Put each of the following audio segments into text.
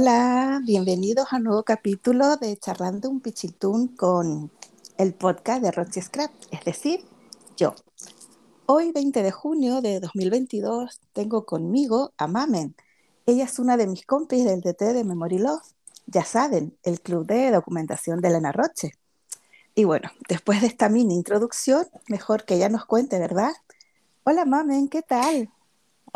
Hola, bienvenidos a un nuevo capítulo de Charlando un Pichitún con el podcast de Roche Scrap, es decir, yo. Hoy, 20 de junio de 2022, tengo conmigo a Mamen. Ella es una de mis compis del DT de Memory Love. Ya saben, el club de documentación de Elena Roche. Y bueno, después de esta mini introducción, mejor que ella nos cuente, ¿verdad? Hola, Mamen, ¿qué tal?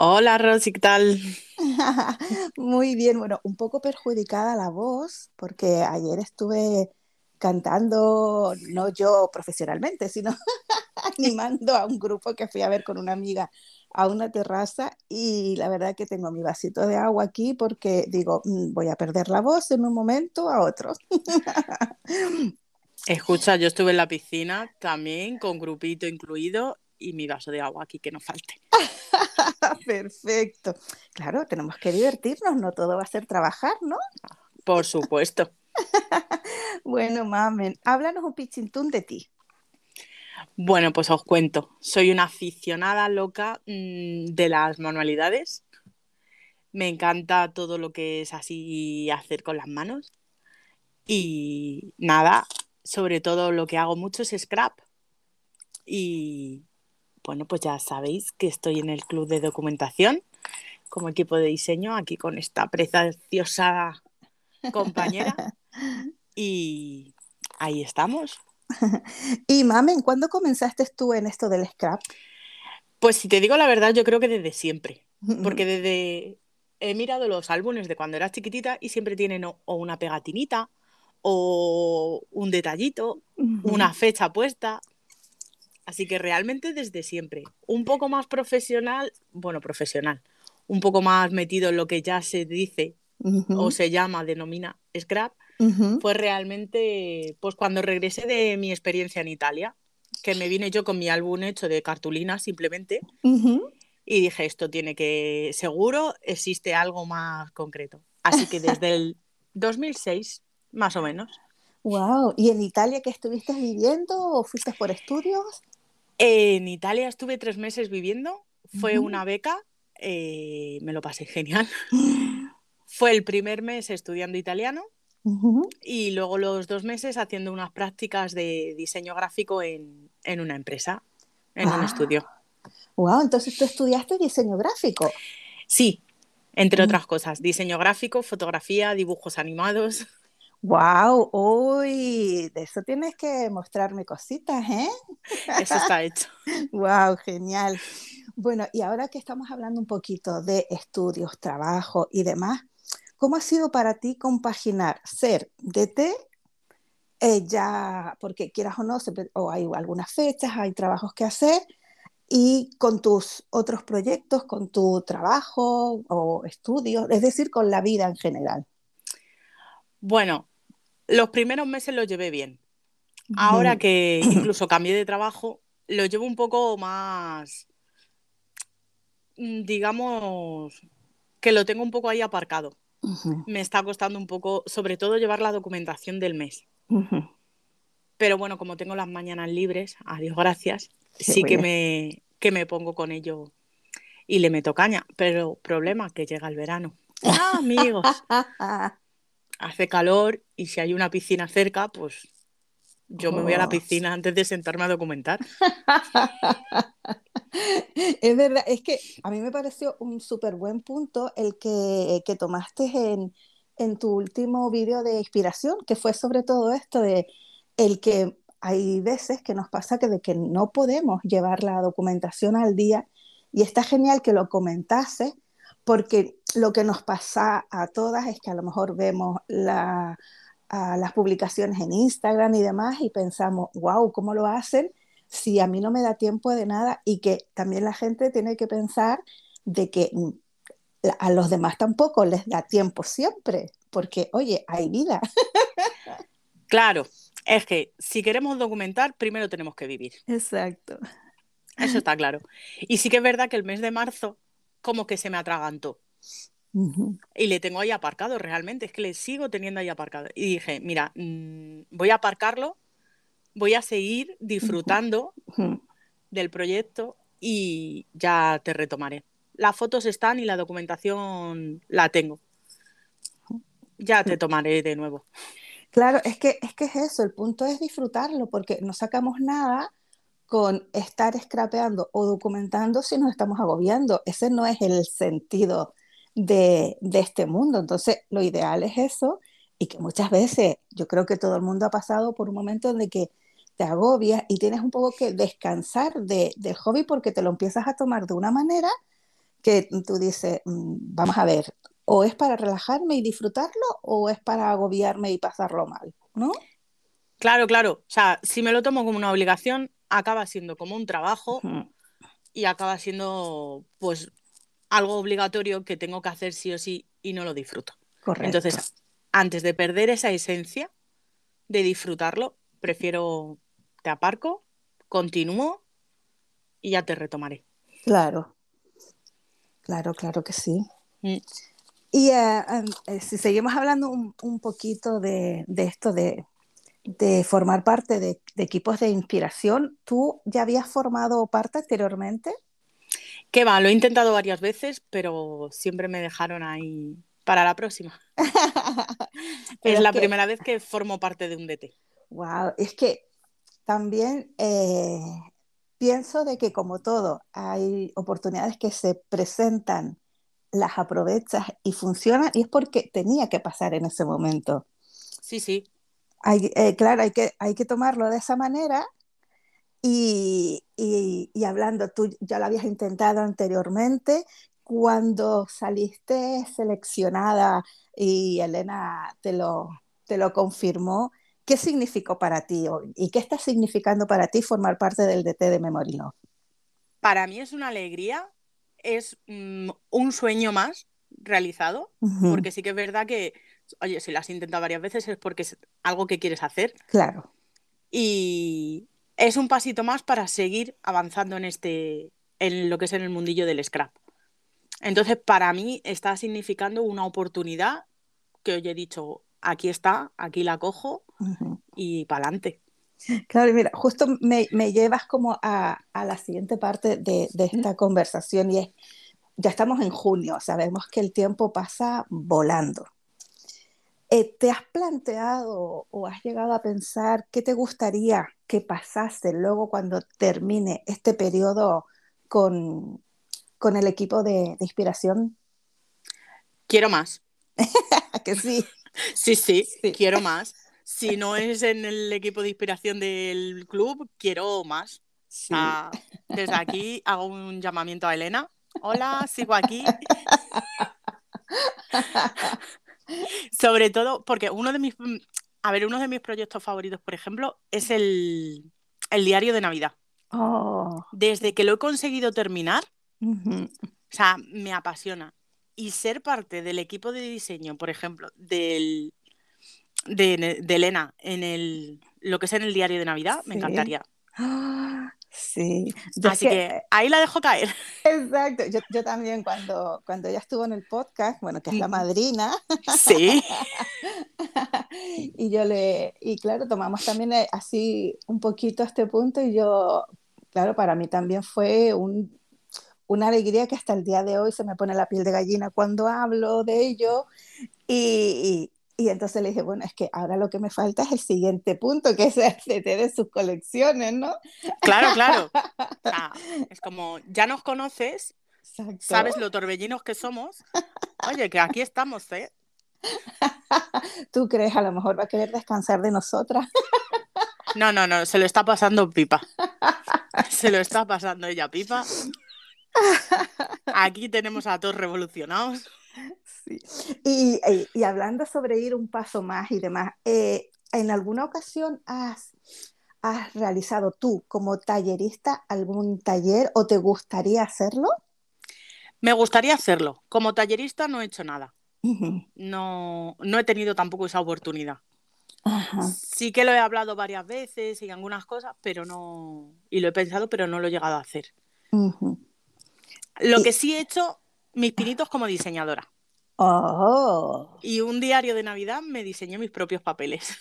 Hola, Rosy, ¿qué tal? Muy bien, bueno, un poco perjudicada la voz, porque ayer estuve cantando, no yo profesionalmente, sino animando a un grupo que fui a ver con una amiga a una terraza y la verdad que tengo mi vasito de agua aquí porque digo, mm, voy a perder la voz en un momento a otro. Escucha, yo estuve en la piscina también con grupito incluido y mi vaso de agua aquí que no falte. Perfecto. Claro, tenemos que divertirnos, no todo va a ser trabajar, ¿no? Por supuesto. bueno, mamen, háblanos un pichintún de ti. Bueno, pues os cuento. Soy una aficionada loca mmm, de las manualidades. Me encanta todo lo que es así hacer con las manos. Y nada, sobre todo lo que hago mucho es scrap. Y bueno, pues ya sabéis que estoy en el club de documentación como equipo de diseño aquí con esta preciosa compañera. Y ahí estamos. y mamen, ¿cuándo comenzaste tú en esto del scrap? Pues si te digo la verdad, yo creo que desde siempre. Porque desde he mirado los álbumes de cuando era chiquitita y siempre tienen o, una pegatinita o un detallito, una fecha puesta. Así que realmente desde siempre. Un poco más profesional, bueno, profesional, un poco más metido en lo que ya se dice o se llama, denomina scrap, fue realmente pues cuando regresé de mi experiencia en Italia, que me vine yo con mi álbum hecho de cartulina simplemente y dije, esto tiene que, seguro existe algo más concreto. Así que desde el 2006, más o menos. Wow, ¿y en Italia qué estuviste viviendo o fuiste por estudios? En Italia estuve tres meses viviendo, fue una beca, eh, me lo pasé genial. fue el primer mes estudiando italiano y luego los dos meses haciendo unas prácticas de diseño gráfico en, una empresa, en un estudio. Wow, entonces tú estudiaste diseño gráfico. Sí, entre otras cosas, diseño gráfico, fotografía, dibujos animados. Wow, uy, de eso tienes que mostrarme cositas, ¿eh? Eso está hecho. Wow, genial. Bueno, y ahora que estamos hablando un poquito de estudios, trabajo y demás, ¿Cómo ha sido para ti compaginar ser DT, eh, ya, porque quieras o no, o hay algunas fechas, hay trabajos que hacer, y con tus otros proyectos, con tu trabajo o estudios, es decir, con la vida en general? Bueno, los primeros meses los llevé bien. Ahora que incluso cambié de trabajo, lo llevo un poco más, mm, digamos, que lo tengo un poco ahí aparcado me está costando un poco, sobre todo llevar la documentación del mes. Pero bueno, como tengo las mañanas libres, adiós, gracias, sí que me, que me pongo con ello y le meto caña. Pero problema, que llega el verano. ¡Ah, amigos! Hace calor y si hay una piscina cerca, pues yo me voy a la oh. piscina antes de sentarme a documentar. Es verdad, es que a mí me pareció un súper buen punto el que, que tomaste en, en, tu último vídeo de inspiración, que fue sobre todo esto de el que hay veces que nos pasa que de que no podemos llevar la documentación al día y está genial que lo comentase porque lo que nos pasa a todas es que a lo mejor vemos la, a las publicaciones en Instagram y demás y pensamos, wow, ¿cómo lo hacen? si a mí no me da tiempo de nada y que también la gente tiene que pensar de que mm, a los demás tampoco les da tiempo siempre, porque, oye, hay vida. Claro, es que si queremos documentar, primero tenemos que vivir. Exacto. Eso está claro. Y sí que es verdad que el mes de marzo como que se me atragantó. Y le tengo ahí aparcado realmente, es que le sigo teniendo ahí aparcado. Y dije, mira, mm, voy a aparcarlo voy a seguir disfrutando del proyecto y ya te retomaré. Las fotos están y la documentación la tengo. ya te tomaré de nuevo. Claro, es que, es que es eso, el punto es disfrutarlo, porque no sacamos nada con estar scrapeando o documentando si nos estamos agobiando. Ese no es el sentido de, de este mundo. Entonces, lo ideal es eso y que muchas veces yo creo que todo el mundo ha pasado por un momento en que te agobias y tienes un poco que descansar de, del hobby porque te lo empiezas a tomar de una manera que tú dices, mm, vamos a ver, o es para relajarme y disfrutarlo o es para agobiarme y pasarlo mal, ¿no? Claro, claro. O sea, si me lo tomo como una obligación, acaba siendo como un trabajo y acaba siendo pues algo obligatorio que tengo que hacer sí o sí y no lo disfruto. Correcto. Entonces, antes de perder esa esencia de disfrutarlo, prefiero te aparco, continúo y ya te retomaré. Claro, claro, claro que sí. Mm. Y eh, em, eh, si seguimos hablando un, poquito de, esto de, formar parte de, equipos de inspiración, ¿tú ya habías formado parte anteriormente? Que va, lo he intentado varias veces, pero siempre me dejaron ahí para la próxima. es la primera vez que formo parte de un DT. Wow, es que también eh, pienso de que como todo, hay oportunidades que se presentan las aprovechas y funcionan y es porque tenía que pasar en ese momento. Sí, sí. Hay, eh, claro, hay que, hay que tomarlo de esa manera y, y, hablando, tú ya lo habías intentado anteriormente, cuando saliste seleccionada y Elena te lo, te lo confirmó, ¿qué significó para ti hoy? ¿Y qué está significando para ti formar parte del DT de Memory Love? Para mí es una alegría es mm, un sueño más realizado, porque sí que es verdad que, oye, si lo has intentado varias veces es porque es algo que quieres hacer. Claro. Y es un pasito más para seguir avanzando en este, en lo que es en el mundillo del scrap. Entonces, para mí está significando una oportunidad que hoy he dicho, aquí está, aquí la cojo y para adelante. Claro, mira, justo me, llevas como a, la siguiente parte de, esta conversación y es, ya estamos en junio, sabemos que el tiempo pasa volando. Eh, ¿Te has planteado o has llegado a pensar qué te gustaría que pasase luego cuando termine este periodo con, el equipo de, inspiración? Quiero más. que sí? sí, sí, quiero más si no es en el equipo de inspiración del club, quiero más. desde aquí hago un llamamiento a Elena. Hola, sigo aquí. Sobre todo porque uno de mis, a ver, uno de mis proyectos favoritos, por ejemplo, es el, diario de Navidad. Oh. Desde que lo he conseguido terminar, o sea, me apasiona. Y ser parte del equipo de diseño, por ejemplo, del, de, Elena en el, lo que es en el diario de Navidad, me encantaría. Sí. Así que, ahí la dejo caer. Exacto. Yo, también cuando, cuando ella estuvo en el podcast, bueno, que es la madrina. Sí. y yo le, y claro, tomamos también eh, así un poquito este punto y yo, claro, para mí también fue un, una alegría que hasta el día de hoy se me pone la piel de gallina cuando hablo de ello. y, y entonces le dije, bueno, es que ahora lo que me falta es el siguiente punto, que es el CT de sus colecciones, ¿no? Claro, claro. es como, ya nos conoces, sabes lo torbellinos que somos. Oye, que aquí estamos, ¿eh? ¿Tú crees a lo mejor va a querer descansar de nosotras? No, no, no, se lo está pasando pipa. Se lo está pasando ella pipa. Aquí tenemos a todos revolucionados. Sí. Y, y, hablando sobre ir un paso más y demás, eh, ¿en alguna ocasión has, has realizado tú como tallerista algún taller o te gustaría hacerlo? Me gustaría hacerlo. Como tallerista no he hecho nada. no, no he tenido tampoco esa oportunidad. Sí que lo he hablado varias veces y algunas cosas, pero no. Y lo he pensado, pero no lo he llegado a hacer. Lo que sí he hecho mis pinitos como diseñadora. Oh. Y un diario de Navidad me diseñé mis propios papeles.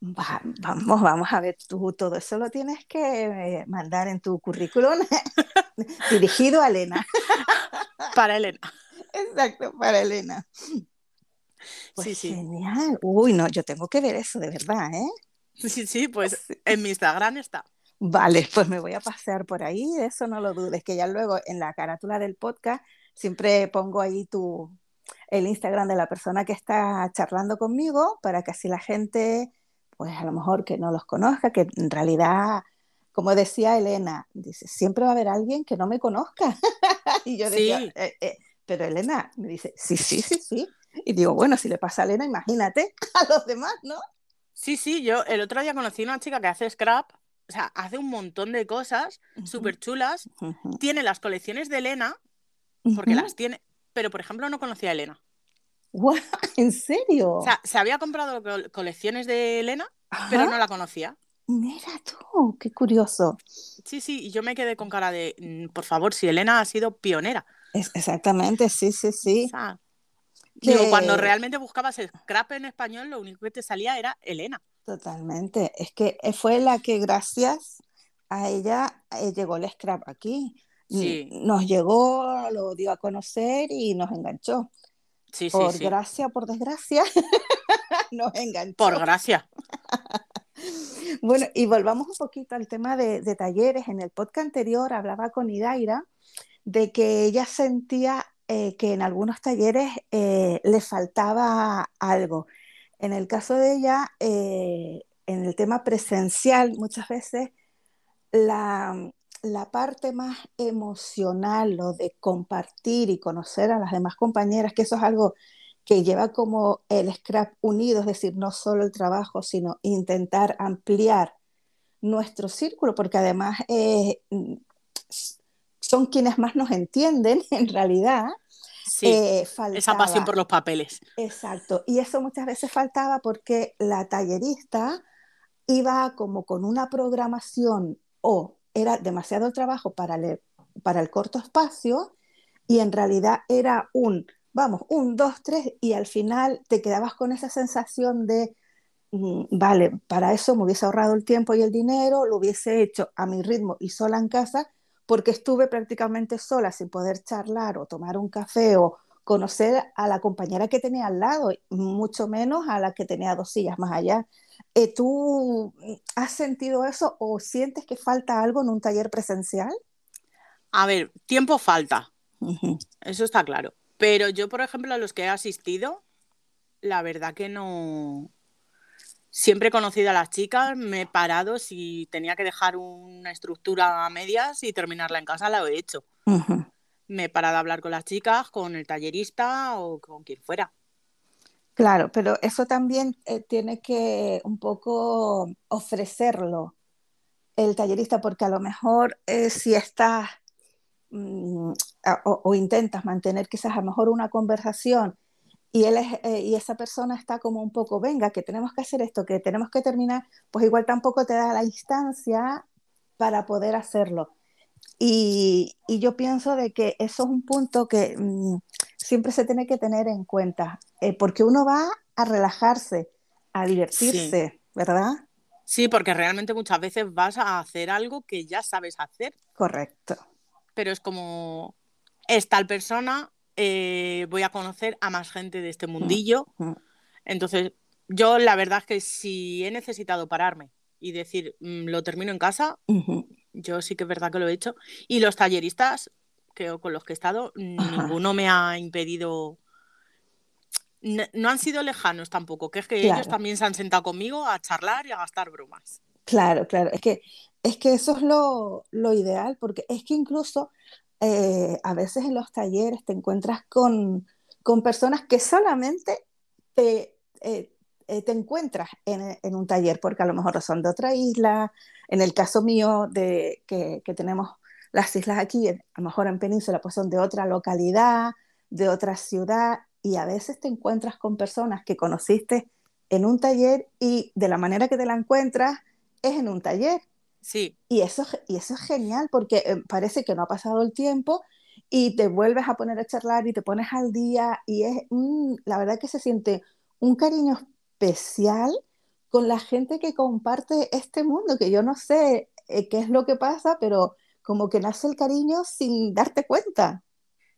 vamos, vamos a ver, tú todo eso lo tienes que eh, mandar en tu currículum dirigido a Elena. Para Elena. Exacto, para Elena. Pues sí, sí. genial. Uy, no, yo tengo que ver eso de verdad, ¿eh? Sí, sí, pues en mi Instagram está. Vale, pues me voy a pasear por ahí, eso no lo dudes, que ya luego en la carátula del podcast siempre pongo ahí tu, el Instagram de la persona que está charlando conmigo para que así la gente, pues a lo mejor que no los conozca, que en realidad, como decía Elena, dice, siempre va a haber alguien que no me conozca. y yo decía, Sí, "Eh, eh", pero Elena me dice, sí, sí, sí, sí. Y digo, bueno, si le pasa a Elena, imagínate a los demás, ¿no? sí, sí, yo el otro día conocí a una chica que hace scrap, o sea, hace un montón de cosas súper chulas. Tiene las colecciones de Elena, porque las tiene, pero por ejemplo no conocía a Elena. ¿En serio? O sea, se había comprado col- colecciones de Elena, pero no la conocía. Mira tú, qué curioso. Sí, sí, y yo me quedé con cara de, "Mm, por favor, si Elena ha sido pionera. Es, exactamente, sí, sí, O sí. digo, cuando realmente buscabas scrap en español, lo único que te salía era Elena. totalmente. Es que eh, fue la que gracias a ella eh, llegó el scrap aquí. Sí, Nos llegó, lo dio a conocer y nos enganchó. sí, Por sí. gracia, por desgracia, nos Por enganchó. gracia. Bueno, y volvamos un poquito al tema de, de talleres. En el podcast anterior hablaba con Idaira de que ella sentía eh, que en algunos talleres eh, le faltaba algo. En el caso de ella, eh, en el tema presencial, muchas veces la, la parte más emocional, lo de compartir y conocer a las demás compañeras, que eso es algo que lleva como el scrap unido, es decir, no solo el trabajo, sino intentar ampliar nuestro círculo, porque además eh, son quienes más nos entienden en realidad. Sí, eh, esa pasión faltaba, por los papeles. exacto, y eso muchas veces faltaba porque la tallerista iba como con una programación o era demasiado trabajo para, para el corto espacio y en realidad era un, vamos, un, dos, tres y al final te quedabas con esa sensación de, mm, vale, para eso me hubiese ahorrado el tiempo y el dinero, lo hubiese hecho a mi ritmo y sola en casa porque estuve prácticamente sola sin poder charlar o tomar un café o conocer a la compañera que tenía al lado, mucho menos a la que tenía dos sillas más allá. Eh, ¿Tú has sentido eso o sientes que falta algo en un taller presencial? A ver, tiempo falta, eso está claro. Pero yo, por ejemplo, a los que he asistido, la verdad que no. Siempre he conocido a las chicas, me he parado, si tenía que dejar una estructura a medias y terminarla en casa, la he hecho. Me he parado a hablar con las chicas, con el tallerista o con quien fuera. Claro, pero eso también eh, tiene que un poco ofrecerlo el tallerista, porque a lo mejor eh, si estás mm, o, intentas mantener quizás a lo mejor una conversación y, él eh, y esa persona está como un poco, venga, que tenemos que hacer esto, que tenemos que terminar, pues igual tampoco te da la instancia para poder hacerlo. Y, y yo pienso de que eso es un punto que mm, siempre se tiene que tener en cuenta, eh, porque uno va a relajarse, a Sí, divertirse, ¿verdad? sí, porque realmente muchas veces vas a hacer algo que ya sabes hacer, Correcto. pero es como, es tal persona, eh, voy a conocer a más gente de este Mm, mundillo. mm, Entonces, yo la verdad es que si he necesitado pararme y decir, "Mm, lo termino en casa, yo sí que es verdad que lo he hecho. Y los talleristas que, con los que he estado, ninguno me ha impedido, no han sido lejanos tampoco, que es que ellos también se han sentado conmigo a charlar y a gastar bromas. Claro, claro, es que, es que eso es lo, lo ideal, porque es que incluso eh, a veces en los talleres te encuentras con, con personas que solamente te, eh, eh, te encuentras en, en un taller, porque a lo mejor son de otra isla, en el caso mío de que, que tenemos las islas aquí, a lo mejor en Península, pues son de otra localidad, de otra ciudad, y a veces te encuentras con personas que conociste en un taller y de la manera que te la encuentras es en un taller. Sí, Y eso, es- y eso es genial porque eh, parece que no ha pasado el tiempo y te vuelves a poner a charlar y te pones al día y es, mm, la verdad que se siente un cariño especial con la gente que comparte este mundo, que yo no sé eh, qué es lo que pasa, pero como que nace el cariño sin darte cuenta.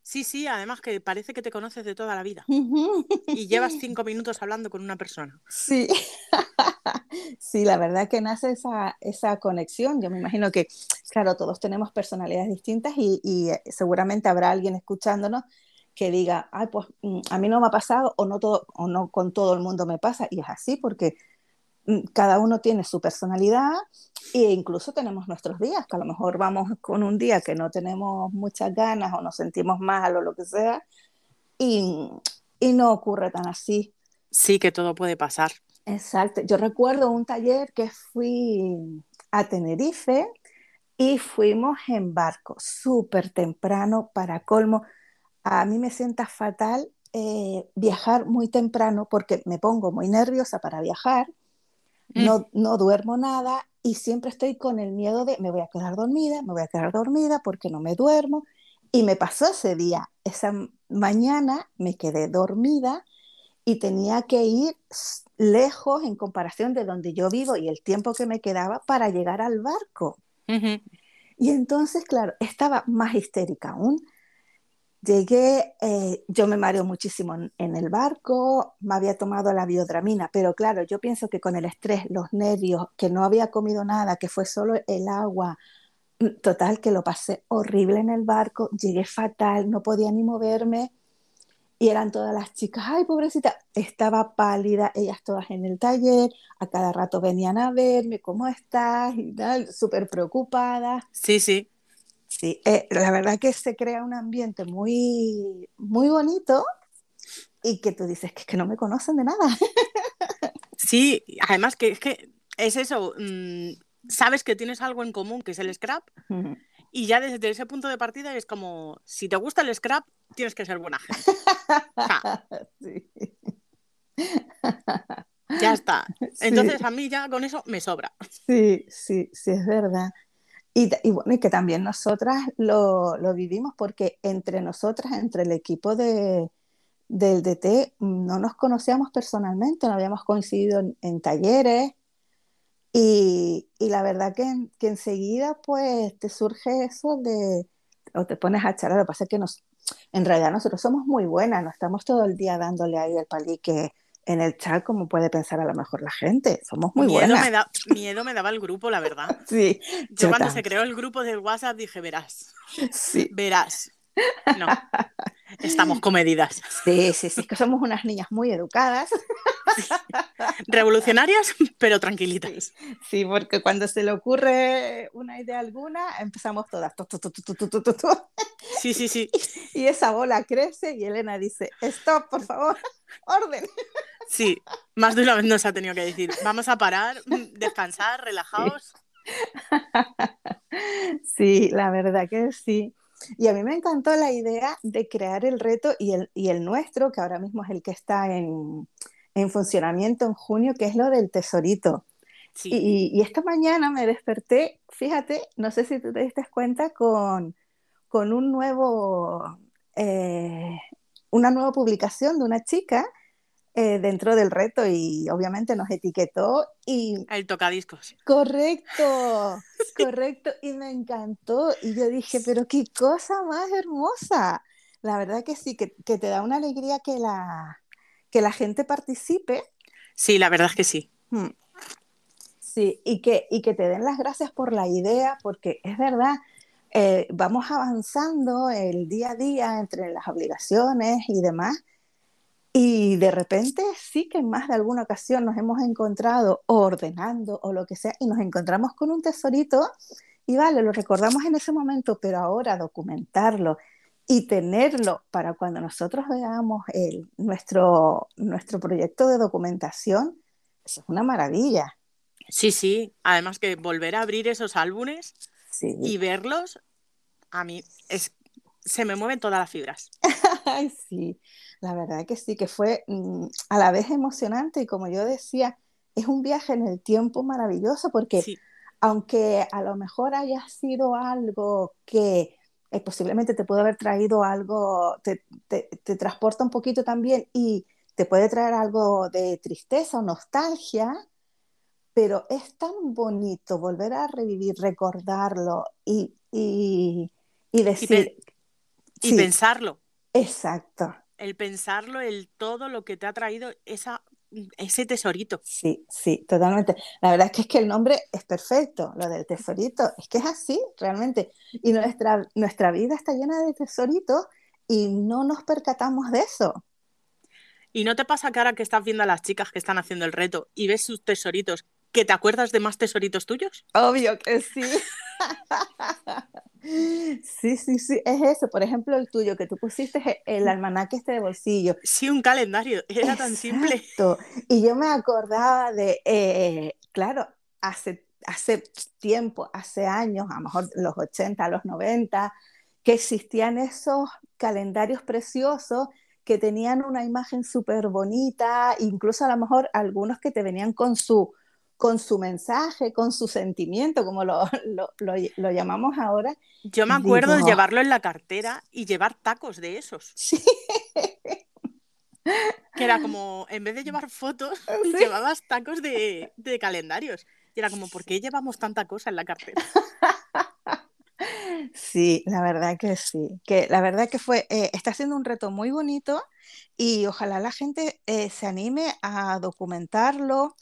Sí, sí, además que parece que te conoces de toda la vida. y llevas cinco minutos hablando con una persona. Sí, sí, la verdad que nace esa, esa conexión. Yo me imagino que, claro, todos tenemos personalidades distintas y, y eh, seguramente habrá alguien escuchándonos que diga, ay, pues mm, a mí no me ha pasado o no, todo, o no con todo el mundo me pasa. Y es así porque cada uno tiene su personalidad e incluso tenemos nuestros días, que a lo mejor vamos con un día que no tenemos muchas ganas o nos sentimos mal o lo que sea, y, y no ocurre tan así. Sí, que todo puede pasar. Exacto. Yo recuerdo un taller que fui a Tenerife y fuimos en barco súper temprano para colmo. A mí me sienta fatal eh, viajar muy temprano porque me pongo muy nerviosa para viajar, mm. No, no duermo nada y siempre estoy con el miedo de me voy a quedar dormida, me voy a quedar dormida porque no me duermo. Y me pasó ese día, esa mañana me quedé dormida y tenía que ir lejos en comparación de donde yo vivo y el tiempo que me quedaba para llegar al barco. Y entonces, claro, estaba más histérica aún. Llegué, eh, yo me mareo muchísimo en, el barco, me había tomado la biodramina, pero claro, yo pienso que con el estrés, los nervios, que no había comido nada, que fue solo el agua, mm, total, que lo pasé horrible en el barco, llegué fatal, no podía ni moverme y eran todas las chicas, ay, pobrecita, estaba pálida, ellas todas en el taller, a cada rato venían a verme, ¿cómo estás? Y tal, súper preocupadas. Sí, sí. Sí, eh, la verdad que se crea un ambiente muy, muy bonito y que tú dices que es que no me conocen de nada. Sí, además que es que es eso, mm, sabes que tienes algo en común, que es el scrap, y ya desde ese punto de partida es como, si te gusta el scrap, tienes que ser buena gente. Ya está. Entonces a mí ya con eso me sobra. Sí, sí, sí, es verdad. Y, bueno, y que también nosotras lo, lo, vivimos porque entre nosotras, entre el equipo de, del DT, no nos conocíamos personalmente, no habíamos coincidido en, talleres. Y, y, la verdad que, que, enseguida pues te surge eso de, o te pones a charlar, lo que pasa es que nos, en realidad nosotros somos muy buenas, no estamos todo el día dándole ahí el palique en el chat como puede pensar a lo mejor la gente. Somos muy miedo buenas. Me da, miedo me daba el grupo, la verdad. Sí. Yo, cuando se creó el grupo del WhatsApp dije, verás. Sí. Verás. No. Estamos comedidas. Sí, sí, sí, que somos unas niñas muy educadas. Revolucionarias, pero tranquilitas. Sí, porque cuando se le ocurre una idea alguna, empezamos todas. Sí, sí, sí. Y esa bola crece y Elena dice, stop, por favor, orden. Sí, más de una vez nos ha tenido que decir, vamos a parar, descansar, relajaos. Sí, la verdad que sí. Y a mí me encantó la idea de crear el reto y el, y el nuestro, que ahora mismo es el que está en, en funcionamiento en junio, que es lo del tesorito. Y, y, esta mañana me desperté, fíjate, no sé si tú te diste cuenta, con, con un nuevo, eh, una nueva publicación de una chica eh, dentro del reto y obviamente nos etiquetó y... El tocadiscos. Correcto, correcto, y me encantó. Y yo dije, pero qué cosa más hermosa. La verdad que sí, que, que te da una alegría que la, que la gente participe. Sí, la verdad es que sí. Hmm. Sí, y que, y que te den las gracias por la idea, porque es verdad, eh, vamos avanzando el día a día entre las obligaciones y demás, y de repente sí que en más de alguna ocasión nos hemos encontrado ordenando o lo que sea y nos encontramos con un tesorito y vale, lo recordamos en ese momento, pero ahora documentarlo y tenerlo para cuando nosotros veamos el, nuestro, nuestro proyecto de documentación, eso es una maravilla. Sí, sí, además que volver a abrir esos álbumes y verlos, a mí es, se me mueven todas las fibras. Ay, sí. La verdad que sí, que fue mm, a la vez emocionante y como yo decía, es un viaje en el tiempo maravilloso porque aunque a lo mejor haya sido algo que eh, posiblemente te puede haber traído algo, te, te, transporta un poquito también y te puede traer algo de tristeza o nostalgia, pero es tan bonito volver a revivir, recordarlo y, y, y decir, Y pensarlo. Exacto. El pensarlo, el todo lo que te ha traído esa, ese tesorito. Sí, sí, totalmente. La verdad es que es que el nombre es perfecto, lo del tesorito. Es que es así, realmente. Y nuestra, nuestra vida está llena de tesoritos y no nos percatamos de eso. ¿Y no te pasa que ahora que estás viendo a las chicas que están haciendo el reto y ves sus tesoritos, que te acuerdas de más tesoritos tuyos? Obvio que sí. Sí, sí, sí, es eso. Por ejemplo, el tuyo, que tú pusiste el almanaque este de bolsillo. Sí, un calendario, era tan simple. Y yo me acordaba de, eh, claro, hace, hace tiempo, hace años, a lo mejor los 80, los 90, que existían esos calendarios preciosos que tenían una imagen súper bonita, incluso a lo mejor algunos que te venían con su, con su mensaje, con su sentimiento, como lo, lo, llamamos ahora. Yo me acuerdo de llevarlo en la cartera y llevar tacos de esos. Sí. Que era como, en vez de llevar fotos, llevabas tacos de, de calendarios. Y era como, ¿por qué llevamos tanta cosa en la cartera? Sí, la verdad que sí, que la verdad que fue, eh, está siendo un reto muy bonito y ojalá la gente eh, se anime a documentarlo,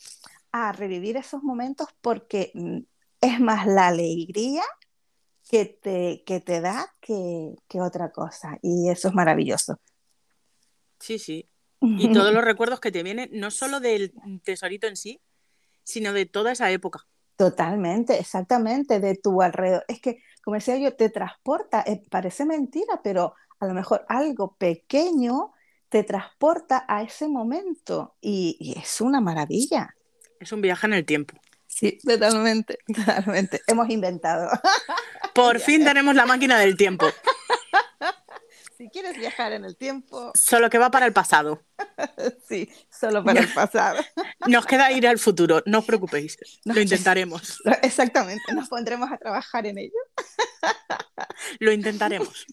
a revivir esos momentos porque mm, es más la alegría que te, que te da que, que otra cosa y eso es maravilloso. Sí, sí. Y todos los recuerdos que te vienen, no solo del tesorito en sí, sino de toda esa época. Totalmente, exactamente, de tu alrededor. Es que como decía yo, te transporta, eh, parece mentira, pero a lo mejor algo pequeño te transporta a ese momento y, es una maravilla. Es un viaje en el tiempo. Sí, totalmente, totalmente. Hemos inventado. Por fin tenemos la máquina del tiempo. Si quieres viajar en el tiempo. Solo que va para el pasado. Sí, solo para el pasado. Nos queda ir al futuro, no os preocupéis. Lo intentaremos. Exactamente, nos pondremos a trabajar en ello. Lo intentaremos.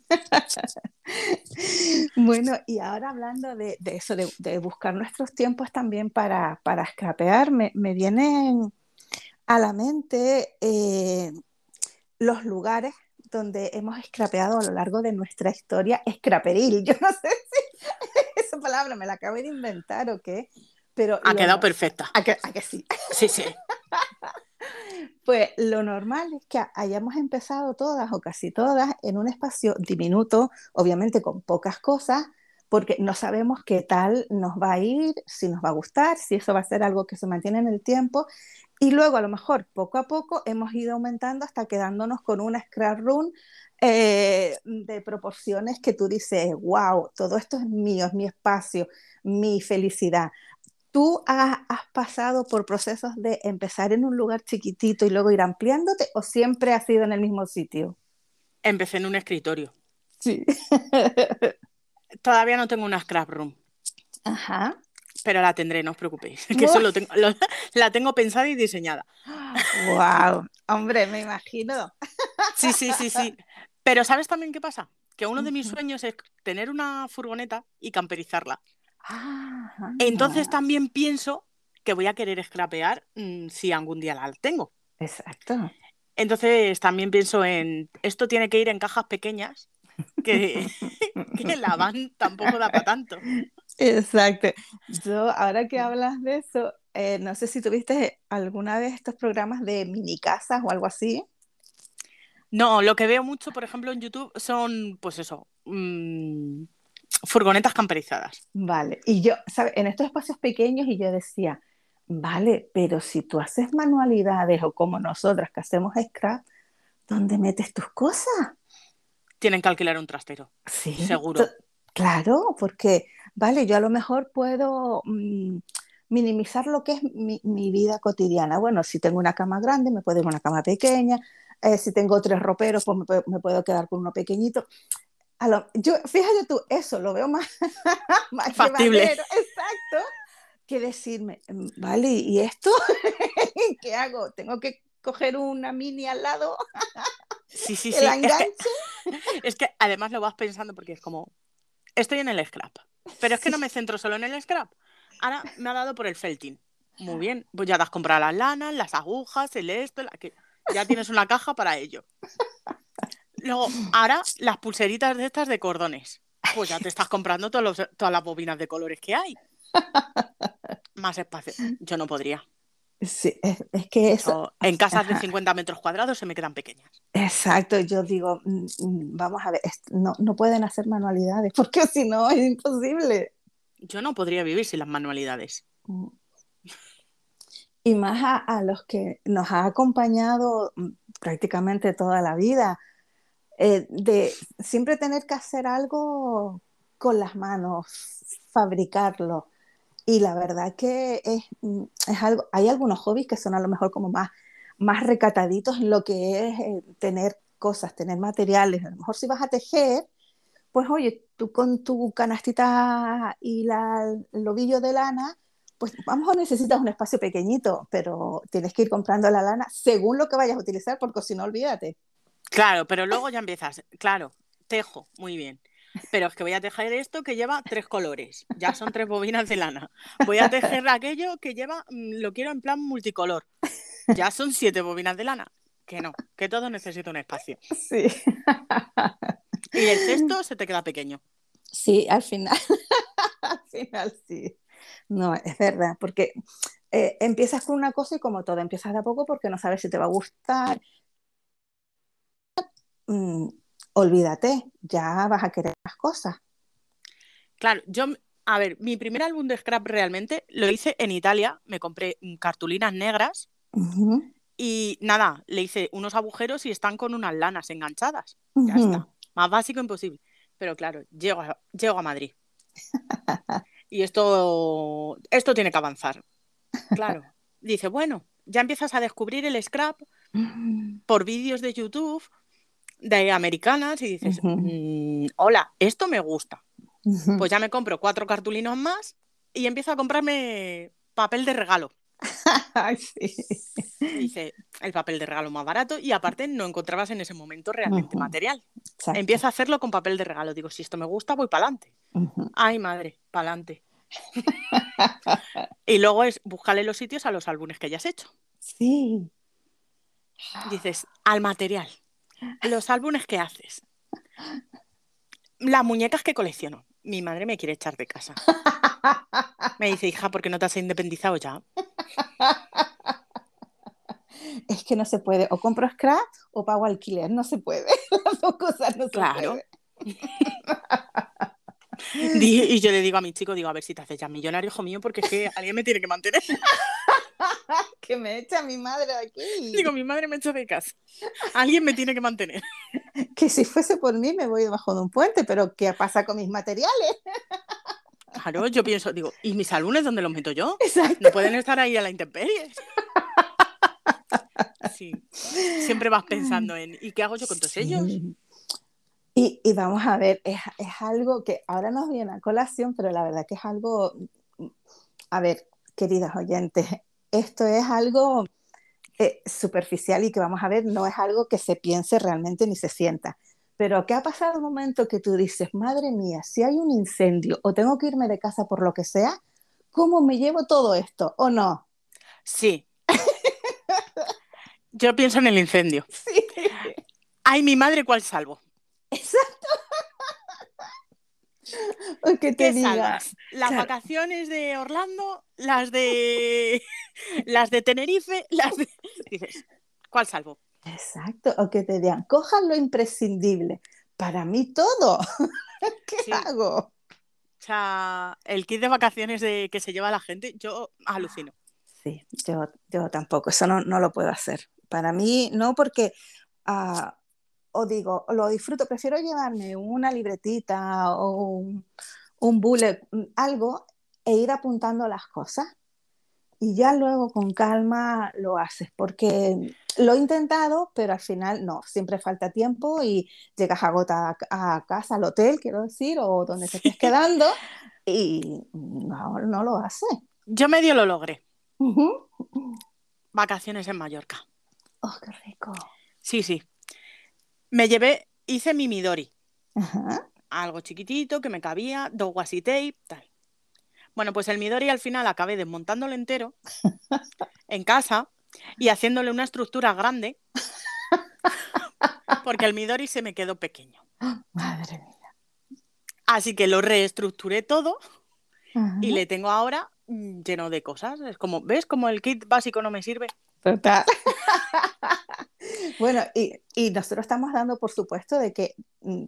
Bueno, y ahora hablando de, eso, de, buscar nuestros tiempos también para, para me vienen a la mente eh, los lugares donde hemos scrapeado a lo largo de nuestra historia, scraperil. Yo no sé si esa palabra me la acabo de inventar o qué, pero... Ha quedado perfecta. ¿A que, sí? Sí, sí. Pues lo normal es que hayamos empezado todas o casi todas en un espacio diminuto, obviamente con pocas cosas, porque no sabemos qué tal nos va a ir, si nos va a gustar, si eso va a ser algo que se mantiene en el tiempo. Y luego a lo mejor poco a poco hemos ido aumentando hasta quedándonos con una scrap room eh, de proporciones que tú dices, wow, todo esto es mío, es mi espacio, mi felicidad. ¿Tú has, pasado por procesos de empezar en un lugar chiquitito y luego ir ampliándote o siempre has sido en el mismo sitio? Empecé en un escritorio. Sí. Todavía no tengo una scrap room. Ajá. Pero la tendré, no os preocupéis. Que eso tengo, la tengo pensada y diseñada. ¡Wow! Hombre, me imagino. Sí, sí, sí, sí. Pero ¿sabes también qué pasa? Que uno de mis sueños es tener una furgoneta y camperizarla. Entonces también pienso que voy a querer scrapear mm, si algún día la tengo. Exacto. Entonces también pienso en esto tiene que ir en cajas pequeñas que, que la van tampoco da para tanto. Exacto. Yo, ahora que hablas de eso, eh, no sé si tuviste alguna vez estos programas de mini casas o algo así. No, lo que veo mucho, por ejemplo, en YouTube son, pues eso, mm, furgonetas camperizadas. Vale, y yo, ¿sabes? En estos espacios pequeños, y yo decía, vale, pero si tú haces manualidades o como nosotras que hacemos scrap, ¿dónde metes tus cosas? Tienen que alquilar un trastero. Sí. Seguro. Claro, porque, vale, yo a lo mejor puedo mm, minimizar lo que es mi, vida cotidiana. Bueno, si tengo una cama grande, me puedo ir a una cama pequeña. Eh, si tengo tres roperos, pues me, puedo quedar con uno pequeño. yo, fíjate tú, eso lo veo más, más factible. Exacto. Que decirme, mm, vale, ¿y esto? ¿Qué hago? ¿Tengo que coger una mini al lado? Sí, sí, sí. es que además lo vas pensando porque es como, estoy en el scrap. Pero es que no me centro solo en el scrap. Ahora me ha dado por el felting. Muy bien, pues ya te has comprado las lanas, las agujas, el esto, la que... ya tienes una caja para ello. Luego, ahora las pulseritas de estas de cordones. Pues ya te estás comprando todos todas las bobinas de colores que hay. Más espacio. Yo no podría. Sí, es, que eso. en casas de 50 metros cuadrados se me quedan pequeñas. Exacto, yo digo, mm, mm, vamos a ver, no, no pueden hacer manualidades, porque si no es imposible. Yo no podría vivir sin las manualidades. Mm. Y más a, los que nos ha acompañado prácticamente toda la vida, eh, de siempre tener que hacer algo con las manos, fabricarlo. Y la verdad que es, es algo, hay algunos hobbies que son a lo mejor como más, más recataditos en lo que es eh, tener cosas, tener materiales. A lo mejor si vas a tejer, pues oye, tú con tu canastita y la, el lobillo de lana, pues a necesitas un espacio pequeñito, pero tienes que ir comprando la lana según lo que vayas a utilizar, porque si no, olvídate. Claro, pero luego ya empiezas, claro, tejo, muy bien. Pero es que voy a tejer esto que lleva tres colores, ya son tres bobinas de lana. Voy a tejer aquello que lleva, mm, lo quiero en plan multicolor, ya son siete bobinas de lana. Que no, que todo necesita un espacio. Sí. Y el cesto se te queda pequeño. Sí, al final. al final sí. No, es verdad, porque eh, empiezas con una cosa y como todo, empiezas de a poco porque no sabes si te va a gustar. Mm, olvídate, ya vas a querer más cosas. Claro, yo, a ver, mi primer álbum de scrap realmente lo hice en Italia, me compré cartulinas negras y nada, le hice unos agujeros y están con unas lanas enganchadas. Ya está, más básico imposible. Pero claro, llego llego a Madrid. y esto, esto tiene que avanzar. Claro. Dice, bueno, ya empiezas a descubrir el scrap por vídeos de YouTube de americanas y dices, mm, hola, esto me gusta. Pues ya me compro cuatro cartulinos más y empiezo a comprarme papel de regalo. Dice, el papel de regalo más barato y aparte no encontrabas en ese momento realmente material. Empiezo a hacerlo con papel de regalo. Digo, si esto me gusta, voy para adelante. Ay, madre, para adelante. y luego es buscarle los sitios a los álbumes que hayas hecho. Sí. Dices, al material, los álbumes que haces, las muñecas que colecciono. Mi madre me quiere echar de casa. Me dice, hija, ¿por qué no te has independizado ya? Es que no se puede. O compro scrap o pago alquiler. No se puede. Las dos cosas no claro. Y yo le digo a mi chico, digo, a ver si te haces ya millonario, hijo mío, porque es que alguien me tiene que mantener. que me echa mi madre de aquí. Digo, mi madre me echa de casa. Alguien me tiene que mantener. que si fuese por mí me voy debajo de un puente, pero ¿qué pasa con mis materiales? Claro, yo pienso, digo, ¿y mis álbumes dónde los meto yo? No pueden estar ahí a la intemperie. Sí. Siempre vas pensando en, ¿y qué hago yo con todos ellos? Y, vamos a ver, es, algo que ahora nos viene a colación, pero la verdad que es algo, a ver, queridas oyentes, esto es algo eh, superficial y que vamos a ver, no es algo que se piense realmente ni se sienta. Pero ¿qué ha pasado un momento que tú dices, madre mía, si hay un incendio o tengo que irme de casa por lo que sea, ¿cómo me llevo todo esto o no? Sí. Yo pienso en el incendio. Sí. Ay, mi madre, ¿cuál salvo? Exacto. que te digas. Las vacaciones de Orlando, las de las de Tenerife, las de. Dices, ¿cuál salvo? Exacto, o que te digan, cojan lo imprescindible. Para mí todo. ¿Qué hago? O sea, el kit de vacaciones de que se lleva la gente, yo alucino. Sí, yo, yo tampoco, eso no, no lo puedo hacer. Para mí no, porque ah, o digo, lo disfruto, prefiero llevarme una libretita o un, bullet, algo, e ir apuntando las cosas. Y ya luego con calma lo haces, porque lo he intentado, pero al final no, siempre falta tiempo y llegas agotada a casa, al hotel, quiero decir, o donde te estés quedando, y no, no lo hace. Yo medio lo logré. Vacaciones en Mallorca. Oh, qué rico. Sí, sí. Me llevé, hice mi Midori. Algo chiquitito que me cabía, dos washi tape, tal. Bueno, pues el Midori al final acabé desmontándolo entero en casa y haciéndole una estructura grande porque el Midori se me quedó pequeño. Madre mía. Así que lo reestructuré todo y le tengo ahora mm, lleno de cosas. Es como, ¿ves? Como el kit básico no me sirve. Total. bueno, y, y, nosotros estamos dando por supuesto de que mm,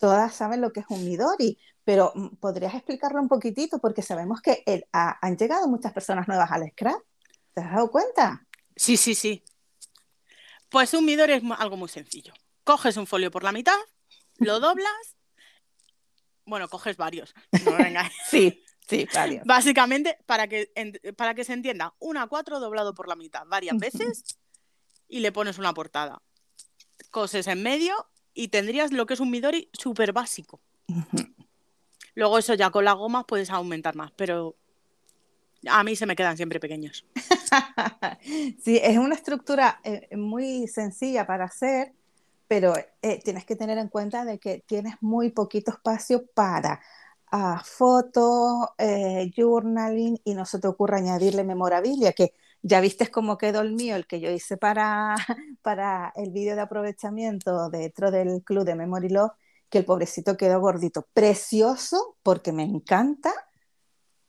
todas saben lo que es un Midori, pero mm, ¿podrías explicarlo un poquitito? Porque sabemos que el, han llegado muchas personas nuevas al scrap. ¿Te has dado cuenta? Sí, sí, sí. Pues un Midori es algo muy sencillo. Coges un folio por la mitad, lo doblas. Bueno, coges varios. No sí, sí, varios. Básicamente, para que, para que se entienda, una a cuatro doblado por la mitad varias veces y le pones una portada. Coses en medio y tendrías lo que es un Midori súper básico. Luego eso ya con las gomas puedes aumentar más, pero a mí se me quedan siempre pequeños. sí, es una estructura eh, muy sencilla para hacer, pero eh, tienes que tener en cuenta de que tienes muy poquito espacio para uh, fotos, eh, journaling y no se te ocurra añadirle memorabilia, que ya viste cómo quedó el mío, el que yo hice para, para el vídeo de aprovechamiento dentro del club de Memory Love, que el pobrecito quedó gordito. Precioso, porque me encanta,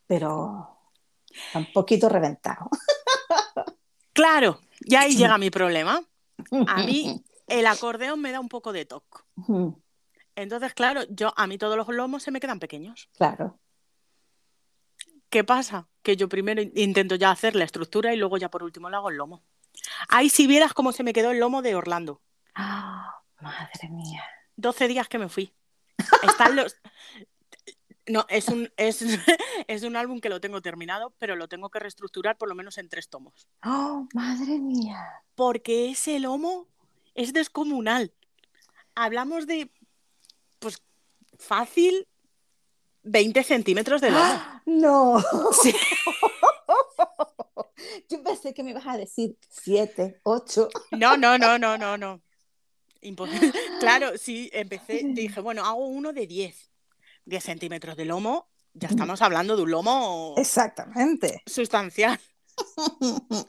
pero un poquito reventado. Claro, y ahí llega mi problema. A mí el acordeón me da un poco de toque. Entonces, claro, yo a mí todos los lomos se me quedan pequeños. Claro. ¿Qué pasa? Que yo primero intento ya hacer la estructura y luego ya por último le hago el lomo. Ahí si vieras cómo se me quedó el lomo de Orlando. madre mía. 12 días que me fui. Están los... No, es un, es, es, un álbum que lo tengo terminado, pero lo tengo que reestructurar por lo menos en tres tomos. ¡Oh, madre mía! Porque ese lomo es descomunal. Hablamos de, pues, fácil 20 centímetros de lomo. ¡Ah! No. Sí. Yo pensé que me ibas a decir 7, 8. No, no, no, no, no, no. Imposible. Claro, sí, empecé, dije, bueno, hago uno de 10. 10 centímetros de lomo, ya estamos hablando de un lomo. Exactamente. Sustancial.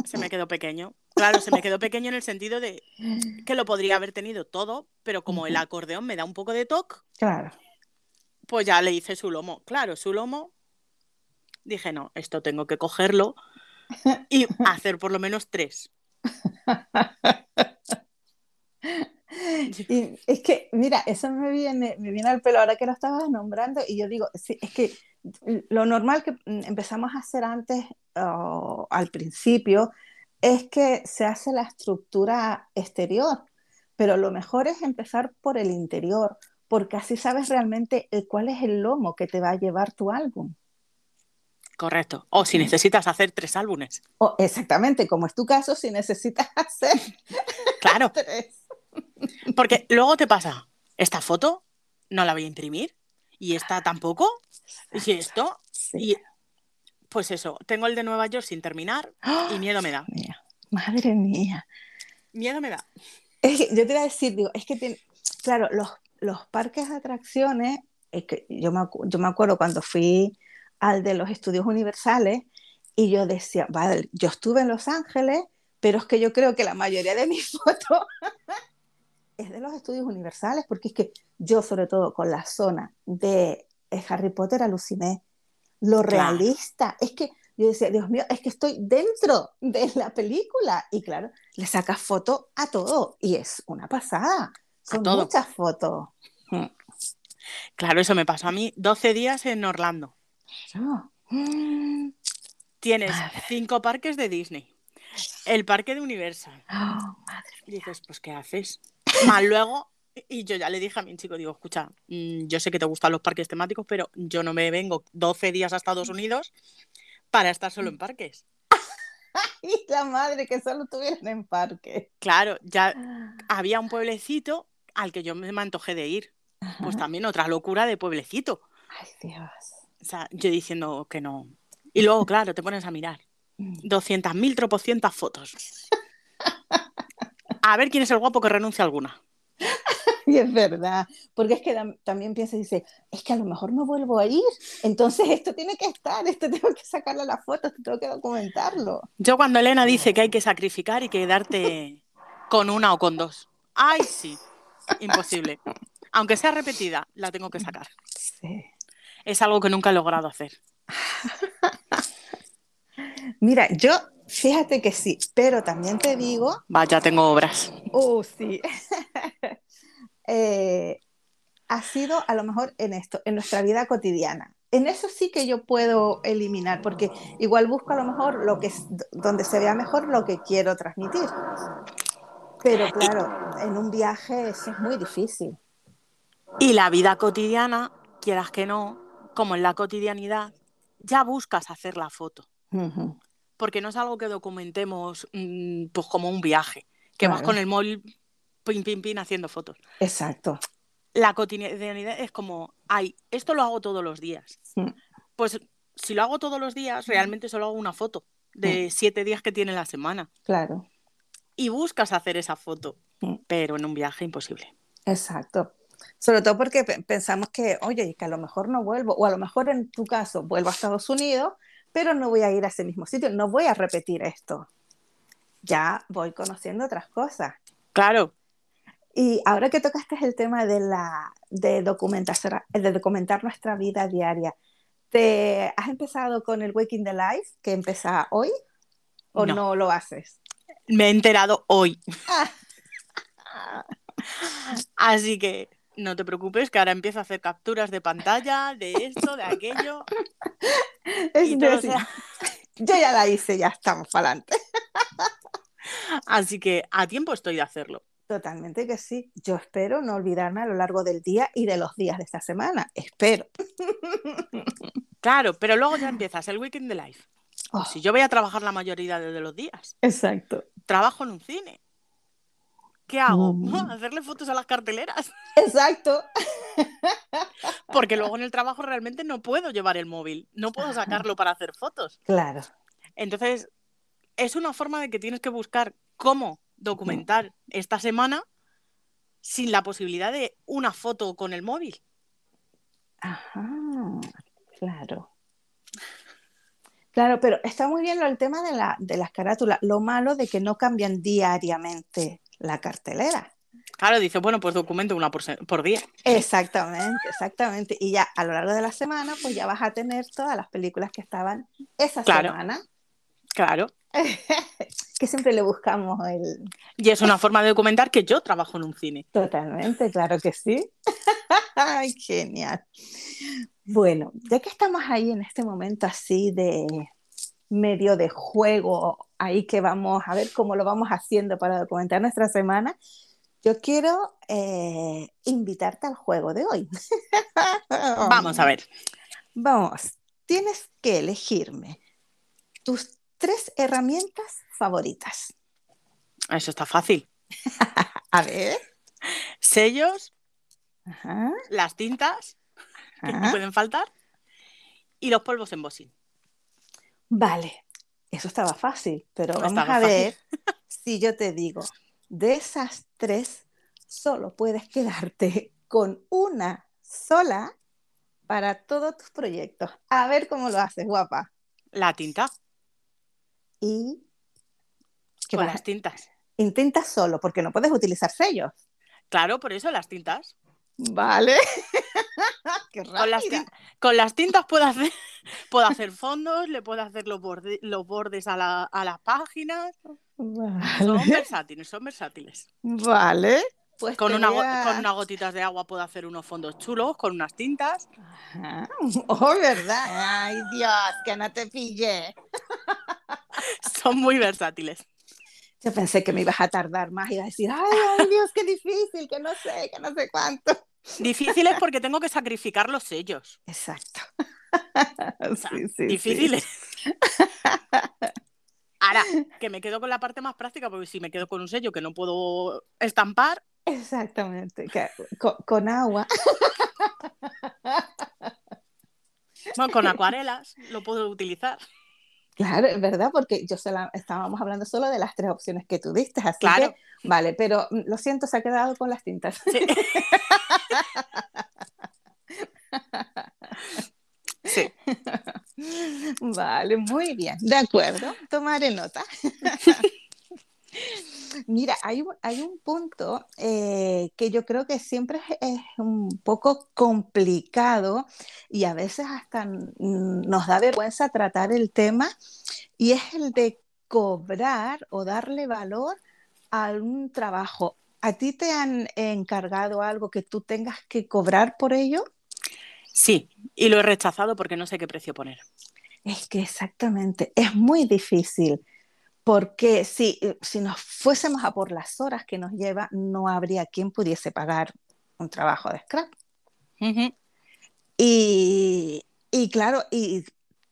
Se me quedó pequeño. Claro, se me quedó pequeño en el sentido de que lo podría haber tenido todo, pero como el acordeón me da un poco de toque. Claro pues ya le hice su lomo. Claro, su lomo, dije, no, esto tengo que cogerlo y hacer por lo menos tres. Es que, mira, eso me viene, me viene al pelo ahora que lo estabas nombrando y yo digo, sí, es que lo normal que empezamos a hacer antes, al principio, es que se hace la estructura exterior, pero lo mejor es empezar por el interior, porque así sabes realmente cuál es el lomo que te va a llevar tu álbum. Correcto. O si necesitas hacer tres álbumes. O, exactamente, como es tu caso, si necesitas hacer claro. tres. Porque luego te pasa, esta foto no la voy a imprimir y esta tampoco. Y esto, y pues eso, tengo el de Nueva York sin terminar y miedo me da. Madre mía. Miedo me da. yo te iba a decir, digo, es que, claro, los los parques de atracciones, es que yo, me, yo me acuerdo cuando fui al de los estudios universales y yo decía, vale, yo estuve en Los Ángeles, pero es que yo creo que la mayoría de mis fotos es de los estudios universales, porque es que yo sobre todo con la zona de Harry Potter aluciné. Lo realista, es que yo decía, Dios mío, es que estoy dentro de la película. Y claro, le sacas foto a todo y es una pasada. Son muchas fotos. Mm. Claro, eso me pasó a mí 12 días en Orlando. Tienes cinco parques de Disney. El parque de Universal. Oh, dices, pues, ¿qué haces? Más luego, y yo ya le dije a mi chico, digo, escucha, mm, yo sé que te gustan los parques temáticos, pero yo no me vengo 12 días a Estados Unidos para estar solo en parques. y la madre que solo estuvieran en parques. Claro, ya había un pueblecito al que yo me antojé de ir. Pues también otra locura de pueblecito. Ay, Dios. O sea, yo diciendo que no. Y luego, claro, te pones a mirar. 200.000 mm. tropocientas fotos. A ver quién es el guapo que renuncia a alguna. Y es verdad, porque es que también piensa y dice, es que a lo mejor no vuelvo a ir, entonces esto tiene que estar, esto tengo que sacarle las fotos, esto tengo que documentarlo. Yo cuando Elena dice que hay que sacrificar y quedarte con una o con dos, ay sí. Imposible. Aunque sea repetida, la tengo que sacar. Sí. Es algo que nunca he logrado hacer. Mira, yo fíjate que sí, pero también te digo, Vaya, tengo obras. oh, sí, Eh, ha sido a lo mejor en esto, en nuestra vida cotidiana. En eso sí que yo puedo eliminar, porque igual busco a lo mejor lo que es, donde se vea mejor lo que quiero transmitir. Pero claro, en un viaje eso es muy difícil. Y la vida cotidiana, quieras que no, como en la cotidianidad, ya buscas hacer la foto. Porque no es algo que documentemos mm, pues como un viaje, que vas con el móvil pin, pin, pin haciendo fotos. Exacto. La cotidianidad es como, ay, esto lo hago todos los días. Pues si lo hago todos los días, realmente solo hago una foto de siete días que tiene la semana. Claro, Y buscas hacer esa foto, Mm. pero en un viaje imposible. exacto. Sobre todo porque pe- pensamos que, oye, que a lo mejor no vuelvo, o a lo mejor en tu caso vuelvo a Estados Unidos, pero no voy a ir a ese mismo sitio, no voy a repetir esto. Ya voy conociendo otras cosas. Claro, Y ahora que tocaste el tema de, la, de, documentar, de documentar nuestra vida diaria, ¿te has empezado con el Waking the Life que empieza hoy o no, No. lo haces? Me he enterado hoy. Así que no te preocupes, que ahora empiezo a hacer capturas de pantalla, de esto, de aquello. es Y todo decir, sea- Yo ya la hice, ya estamos para adelante. Así que a tiempo estoy de hacerlo. Totalmente que sí. Yo espero no olvidarme a lo largo del día y de los días de esta semana. Espero. Claro, pero luego ya empiezas el weekend de life. Oh, Si yo voy a trabajar la mayoría de los días, exacto. trabajo en un cine. ¿Qué hago? Mm. Hacerle fotos a las carteleras. Exacto. Porque luego en el trabajo realmente no puedo llevar el móvil, no puedo sacarlo para hacer fotos. Claro. Entonces, es una forma de que tienes que buscar cómo documentar esta semana sin la posibilidad de una foto con el móvil. Ajá. Claro. Claro, pero está muy bien lo, el tema de, la, de las carátulas. Lo malo de que no cambian diariamente la cartelera. Claro, dice, bueno, pues documento una por, por día. Exactamente, exactamente. Y ya a lo largo de la semana, pues ya vas a tener todas las películas que estaban esa Claro. semana. Claro. que siempre le buscamos el... Y es una forma de documentar que yo trabajo en un cine. Totalmente, claro que sí. Ay, genial. Bueno, ya que estamos ahí en este momento así de medio de juego, ahí que vamos a ver cómo lo vamos haciendo para documentar nuestra semana, yo quiero eh, invitarte al juego de hoy. Vamos a ver. Vamos, tienes que elegirme tus tres herramientas favoritas. Eso está fácil. A ver. Sellos, Ajá, las tintas, que no pueden faltar, y los polvos en embossing. Vale, eso estaba fácil, pero vamos a fácil. ver si yo te digo, de esas tres, solo puedes quedarte con una sola para todos tus proyectos. A ver cómo lo haces, guapa. La tinta, Y ¿qué con vas? las tintas. intenta solo, porque no puedes utilizar sellos. Claro, por eso las tintas. Vale. Qué Con las, rápida. tin- con las tintas puedo hacer, puedo hacer fondos, le puedo hacer los, borde- los bordes a, la- a las páginas. Son versátiles, son versátiles. Vale. Pues Con, una, con unas gotitas de agua puedo hacer unos fondos chulos, con unas tintas. Ajá. Oh, ¿verdad? Ay, Dios, que no te pillé. Son muy versátiles. Yo pensé que me ibas a tardar más y iba a decir, ay, ay, Dios, qué difícil, que no sé, que no sé cuánto. Difíciles porque tengo que sacrificar los sellos. Exacto. sea, Sí, sí, sí. Difíciles. Ahora, que me quedo con la parte más práctica, porque si me quedo con un sello que no puedo estampar, Exactamente. que- con, con agua. bueno, con acuarelas lo puedo utilizar. Claro, es verdad, porque yo sola- estábamos hablando solo de las tres opciones que tú diste, así Claro. que, vale, pero mm, lo siento, se ha quedado con las tintas. Sí. Sí. Vale, muy bien, de acuerdo, tomaré nota. Mira, hay, hay un punto eh, que yo creo que siempre es, un poco complicado y a veces hasta nos da vergüenza tratar el tema y es el de cobrar o darle valor a un trabajo. ¿A ti te han encargado algo que tú tengas que cobrar por ello? Sí, y lo he rechazado porque no sé qué precio poner. Es que exactamente, es muy difícil porque si, eh, si nos fuésemos a por las horas que nos lleva, no habría quien pudiese pagar un trabajo de scrap. y, y, claro, y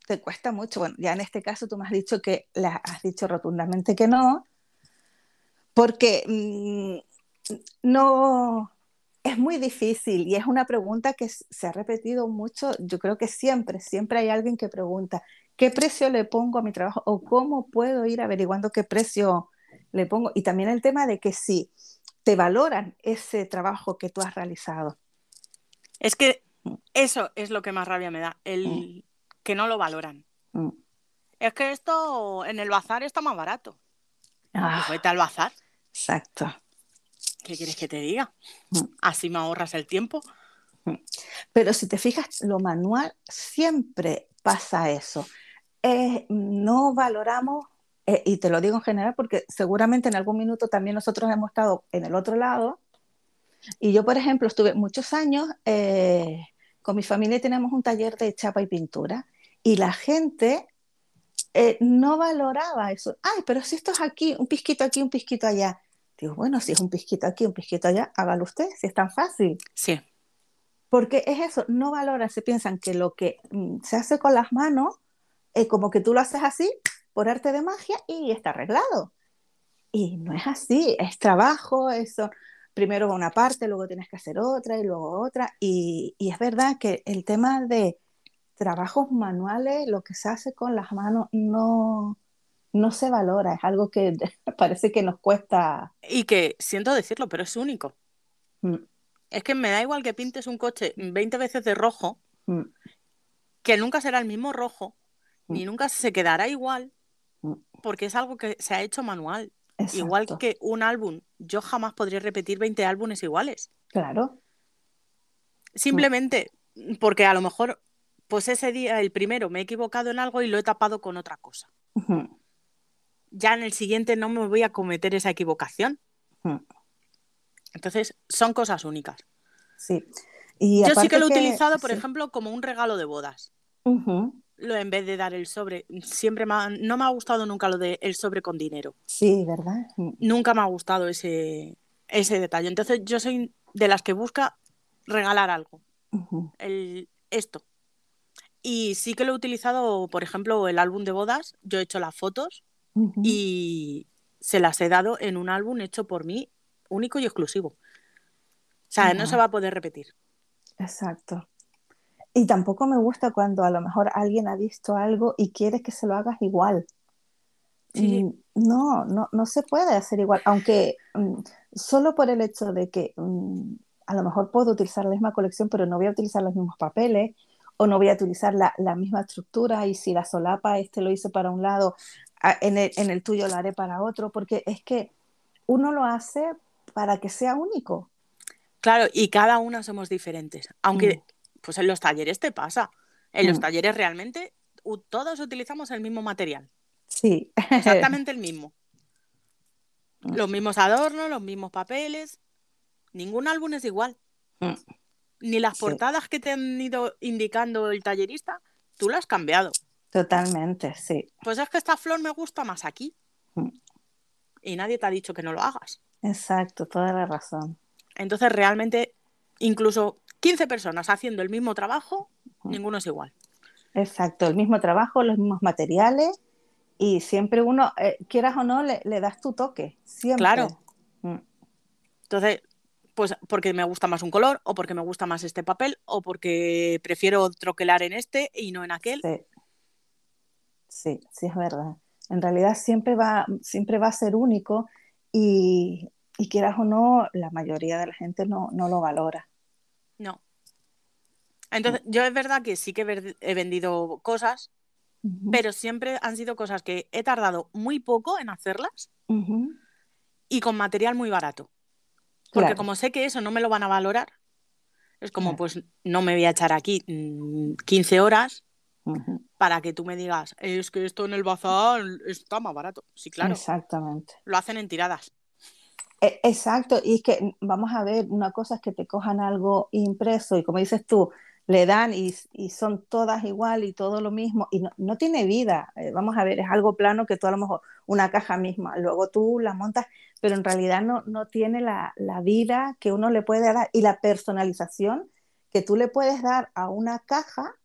te cuesta mucho. Bueno, ya en este caso tú me has dicho que le has dicho rotundamente que no, porque mm, no es muy difícil y es una pregunta que se ha repetido mucho. Yo creo que siempre, siempre hay alguien que pregunta, ¿qué precio le pongo a mi trabajo? ¿O cómo puedo ir averiguando qué precio le pongo? Y también el tema de que si te valoran ese trabajo que tú has realizado. Es que mm. eso es lo que más rabia me da, el mm. que no lo valoran. Mm. Es que esto en el bazar está más barato. Ah, vete al bazar. Exacto. ¿Qué quieres que te diga? Así me ahorras el tiempo. Pero si te fijas, lo manual siempre pasa eso. Eh, no valoramos, eh, y te lo digo en general porque seguramente en algún minuto también nosotros hemos estado en el otro lado. Y yo, por ejemplo, estuve muchos años eh, con mi familia y tenemos un taller de chapa y pintura. Y la gente no valoraba eso. Ay, pero si esto es aquí, un pisquito aquí, un pisquito allá. Digo, bueno, si es un pisquito aquí, un pisquito allá, hágalo usted, si es tan fácil. Sí. Porque es eso, no valora, se piensan que lo que mm, se hace con las manos es como que tú lo haces así, por arte de magia, y está arreglado. Y no es así, es trabajo, eso. Primero una parte, luego tienes que hacer otra y luego otra. Y, y es verdad que el tema de trabajos manuales, lo que se hace con las manos, no, no se valora, es algo que parece que nos cuesta. Y que, siento decirlo, pero es único. Mm. Es que me da igual que pintes un coche 20 veces de rojo, mm. que nunca será el mismo rojo, mm. ni nunca se quedará igual, porque es algo que se ha hecho manual. Igual que un álbum, yo jamás podría repetir 20 álbumes iguales. Claro. Simplemente porque a lo mejor, pues ese día, el primero, me he equivocado en algo y lo he tapado con otra cosa ya en el siguiente no me voy a cometer esa equivocación. Hmm. Entonces, son cosas únicas. Sí. Y Yo sí que lo he utilizado, por ejemplo, como un regalo de bodas. Lo en vez de dar el sobre. Siempre no me ha gustado nunca lo de el sobre con dinero. Sí, ¿verdad? Hmm. Nunca me ha gustado ese, ese detalle. Entonces, yo soy de las que busca regalar algo. el, esto. Y sí que lo he utilizado, por ejemplo, el álbum de bodas. Yo he hecho las fotos y se las he dado en un álbum hecho por mí, único y exclusivo. O sea, no se va a poder repetir. Exacto. Y tampoco me gusta cuando a lo mejor alguien ha visto algo y quiere que se lo hagas igual. Sí. No, no, no se puede hacer igual, aunque mm, solo por el hecho de que mm, a lo mejor puedo utilizar la misma colección, pero no voy a utilizar los mismos papeles o no voy a utilizar la, la misma estructura y si la solapa este lo hice para un lado, en el, tuyo lo haré para otro, porque es que uno lo hace para que sea único. Claro, y cada una somos diferentes. Aunque, mm. pues en los talleres te pasa. En los mm. talleres realmente todos utilizamos el mismo material. Sí. Exactamente el mismo. Mm. Los mismos adornos, los mismos papeles. Ningún álbum es igual. Ni las portadas que te han ido indicando el tallerista, tú las has cambiado. Totalmente, sí. Pues es que esta flor me gusta más aquí. Mm. Y nadie te ha dicho que no lo hagas. Exacto, toda la razón. Entonces, realmente, incluso 15 personas haciendo el mismo trabajo, ninguno es igual. Exacto, el mismo trabajo, los mismos materiales y siempre uno, eh, quieras o no, le, das tu toque. Siempre. Claro. Mm. Entonces, pues porque me gusta más un color, o porque me gusta más este papel, o porque prefiero troquelar en este y no en aquel. Sí sí, sí es verdad. En realidad siempre va, siempre va a ser único y, quieras o no, la mayoría de la gente no, lo valora. No. Entonces, yo es verdad que sí que he vendido cosas, pero siempre han sido cosas que he tardado muy poco en hacerlas y con material muy barato. Porque como sé que eso no me lo van a valorar, es como, pues no me voy a echar aquí 15 para que tú me digas, es que esto en el bazar está más barato. Sí, claro. Exactamente. Lo hacen en tiradas. E, exacto, y es que vamos a ver, una cosa es que te cojan algo impreso y como dices tú, le dan y, son todas igual y todo lo mismo y no, tiene vida. Eh, vamos a ver, es algo plano que tú a lo mejor, una caja misma, luego tú la montas, pero en realidad no, no tiene la, vida que uno le puede dar y la personalización que tú le puedes dar a una caja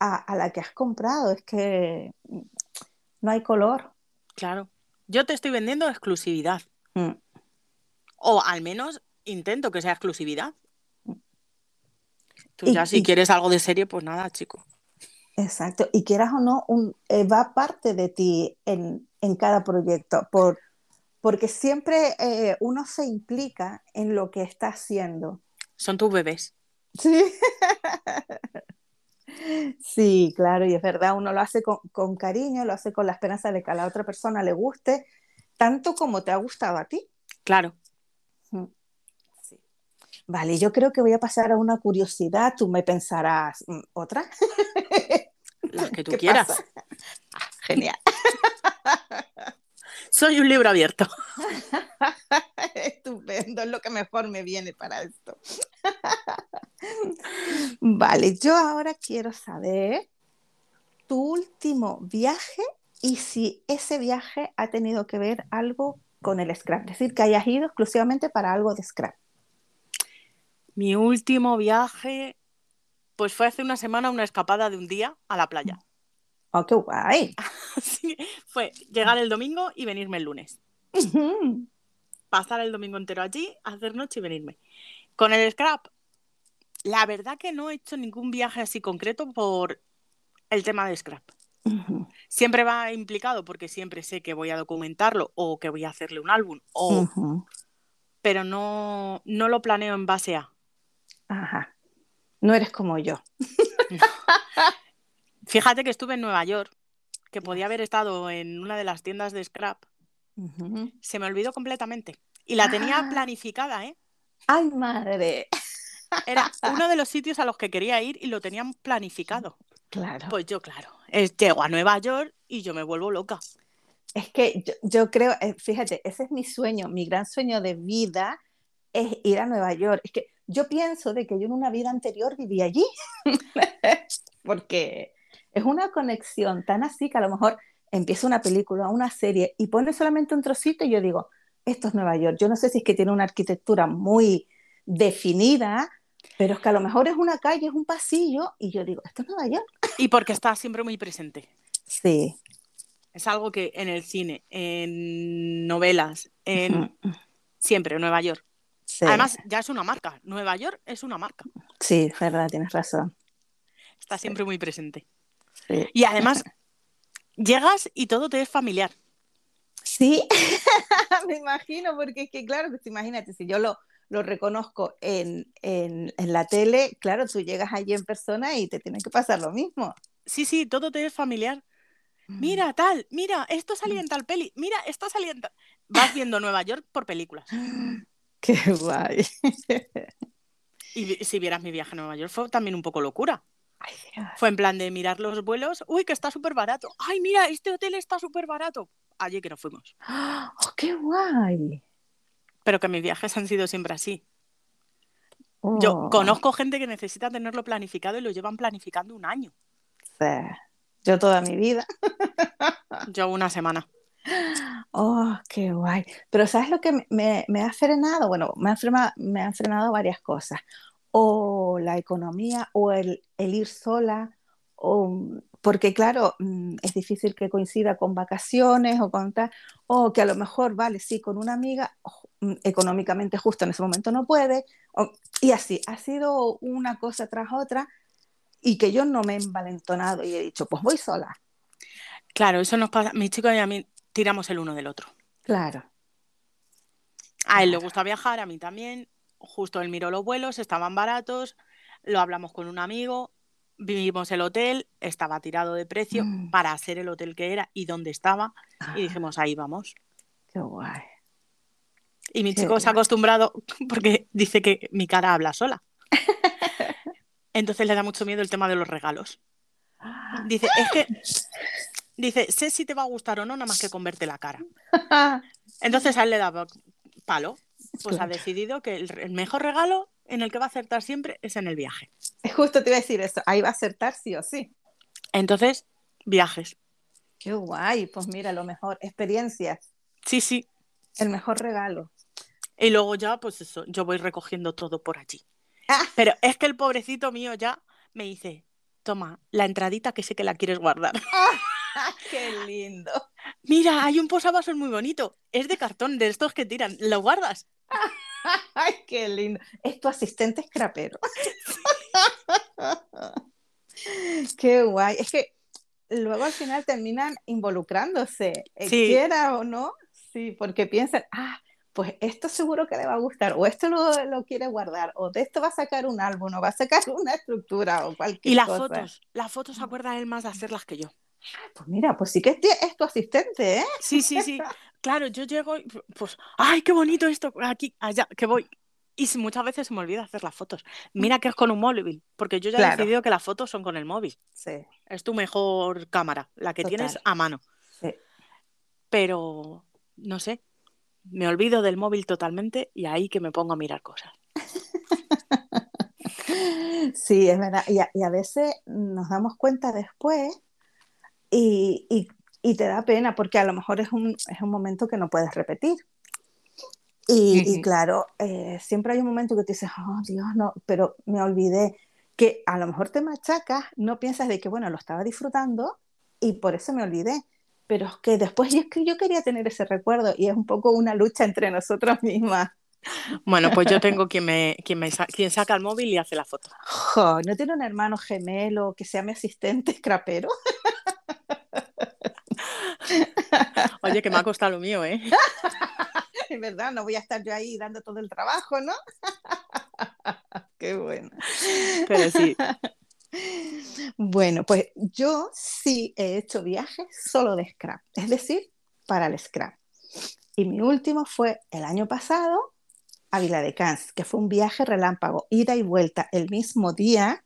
a, la que has comprado. Es que no hay color. Claro. Yo te estoy vendiendo exclusividad. Mm. O al menos intento que sea exclusividad. Tú ya si quieres algo de serie, pues nada, chico. Exacto. Y quieras o no, un, eh, va parte de ti en, cada proyecto, por, porque siempre eh, uno se implica en lo que está haciendo. Son tus bebés. Sí. sí, claro, y es verdad, uno lo hace con, con, cariño, lo hace con la esperanza de que a la otra persona le guste, tanto como te ha gustado a ti. Claro. Vale, yo creo que voy a pasar a una curiosidad. Tú me pensarás, mm, ¿otra? La que tú quieras. Ah, genial. Soy un libro abierto. Estupendo, es lo que mejor me viene para esto. Vale, yo ahora quiero saber tu último viaje y si ese viaje ha tenido que ver algo con el scrap, es decir, que hayas ido exclusivamente para algo de scrap. Mi último viaje, pues fue hace una semana una escapada de un día a la playa. ¡Oh, qué guay! fue llegar el domingo y venirme el lunes. Pasar el domingo entero allí, hacer noche y venirme. Con el scrap, la verdad que no he hecho ningún viaje así concreto por el tema de scrap. Siempre va implicado porque siempre sé que voy a documentarlo o que voy a hacerle un álbum, o... pero no, no lo planeo en base a. Ajá. No eres como yo. Fíjate que estuve en Nueva York, que podía haber estado en una de las tiendas de scrap. Se me olvidó completamente. Y la tenía ah. planificada, ¿eh? ¡Ay, madre! Era uno de los sitios a los que quería ir y lo tenían planificado. Claro. Pues yo, claro, llego a Nueva York y yo me vuelvo loca. Es que yo, yo creo, eh, fíjate, ese es mi sueño, mi gran sueño de vida es ir a Nueva York. Es que yo pienso de que yo en una vida anterior viví allí, porque es una conexión tan así que a lo mejor empieza una película, una serie y pone solamente un trocito y yo digo, esto es Nueva York. Yo no sé si es que tiene una arquitectura muy definida, pero es que a lo mejor es una calle, es un pasillo y yo digo, esto es Nueva York. Y porque está siempre muy presente. Sí. Es algo que en el cine, en novelas, en siempre Nueva York. Además, ya es una marca. Nueva York es una marca. Sí, es verdad, tienes razón. Está siempre muy presente. Y además, llegas y todo te es familiar. Sí, me imagino, porque es que, claro, pues imagínate, si yo lo, lo reconozco en, en, en, la tele, claro, tú llegas allí en persona y te tiene que pasar lo mismo. Sí, sí, todo te es familiar. Mm. Mira, tal, mira, esto salía en tal peli, mira, esto salía en tal... Vas viendo Nueva York por películas. Qué guay. Y si vieras mi viaje a Nueva York, fue también un poco locura. Fue en plan de mirar los vuelos. Uy, que está súper barato. Ay, mira, este hotel está súper barato. Allí que nos fuimos. ¡Oh, qué guay! Pero que mis viajes han sido siempre así. Yo oh. conozco gente que necesita tenerlo planificado y lo llevan planificando un año. Sí. Yo toda mi vida. Yo una semana. Oh, qué guay. Pero ¿sabes lo que me, me ha frenado? Bueno, me han frenado, me han frenado varias cosas. O la economía, o el, el ir sola, o, porque claro, mm, es difícil que coincida con vacaciones o con tal, o que a lo mejor, vale, sí, con una amiga, mm, económicamente justo en ese momento no puede, y así, ha sido una cosa tras otra, y que yo no me he envalentonado y he dicho, pues voy sola. Claro, eso nos pasa, mi chico y a mí tiramos el uno del otro. Claro. A él le gusta viajar, a mí también. Justo él miró los vuelos, estaban baratos, lo hablamos con un amigo, vivimos el hotel, estaba tirado de precio mm. para ser el hotel que era y dónde estaba, y dijimos, ahí vamos. Qué guay. Y mi Qué chico se ha acostumbrado porque dice que mi cara habla sola. Entonces le da mucho miedo el tema de los regalos. Dice, es que, dice, sé si te va a gustar o no, nada más que con verte la cara. Entonces a él le da palo. Pues ha decidido que el, el mejor regalo en el que va a acertar siempre es en el viaje. Justo te iba a decir eso, ahí va a acertar sí o sí. Entonces, viajes. Qué guay, pues mira, lo mejor, experiencias, Sí, sí. el mejor regalo. Y luego ya, pues eso, yo voy recogiendo todo por allí. Ah. Pero es que el pobrecito mío ya me dice, toma, la entradita que sé que la quieres guardar. Qué lindo. Mira, hay un posavasos muy bonito. Es de cartón, de estos que tiran. ¿Lo guardas? Ay, qué lindo. Es tu asistente scrapero. Qué guay. Es que luego al final terminan involucrándose, eh, Sí. quiera o no, sí, porque piensan, ah, pues esto seguro que le va a gustar, o esto lo, lo quiere guardar, o de esto va a sacar un álbum, o va a sacar una estructura, o cualquier Y las cosa. fotos. Las fotos se acuerda él más de hacerlas que yo. Pues mira, pues sí que es, es tu asistente, ¿eh? Sí, sí, sí. Claro, yo llego y pues, ¡ay, qué bonito esto! Aquí, allá, que voy. Y muchas veces se me olvida hacer las fotos. Mira que es con un móvil, porque yo ya he decidido que las fotos son con el móvil. Sí, Es tu mejor cámara, la que Total. tienes a mano. sí. Pero, no sé, me olvido del móvil totalmente y ahí que me pongo a mirar cosas. Sí, es verdad. Y a, y a veces nos damos cuenta después y, y- y te da pena porque a lo mejor es un, es un momento que no puedes repetir. Y, y Ujú. claro, eh, siempre hay un momento que te dices, oh Dios, no, pero me olvidé. Que a lo mejor te machacas, no piensas de que, bueno, lo estaba disfrutando y por eso me olvidé. Pero es que después yo, es que yo quería tener ese recuerdo y es un poco una lucha entre nosotras mismas. Bueno, pues yo tengo quien me, quien me sa- quien saca el móvil y hace la foto. ¿no tiene un hermano gemelo que sea mi asistente scrapero? Oye, que me ha costado lo mío, ¿eh? Es verdad, no voy a estar yo ahí dando todo el trabajo, ¿no? Qué bueno. Pero sí. Bueno, pues yo sí he hecho viajes solo de scrap, es decir, para el scrap. Y mi último fue el año pasado a Viladecans, que fue un viaje relámpago, ida y vuelta el mismo día,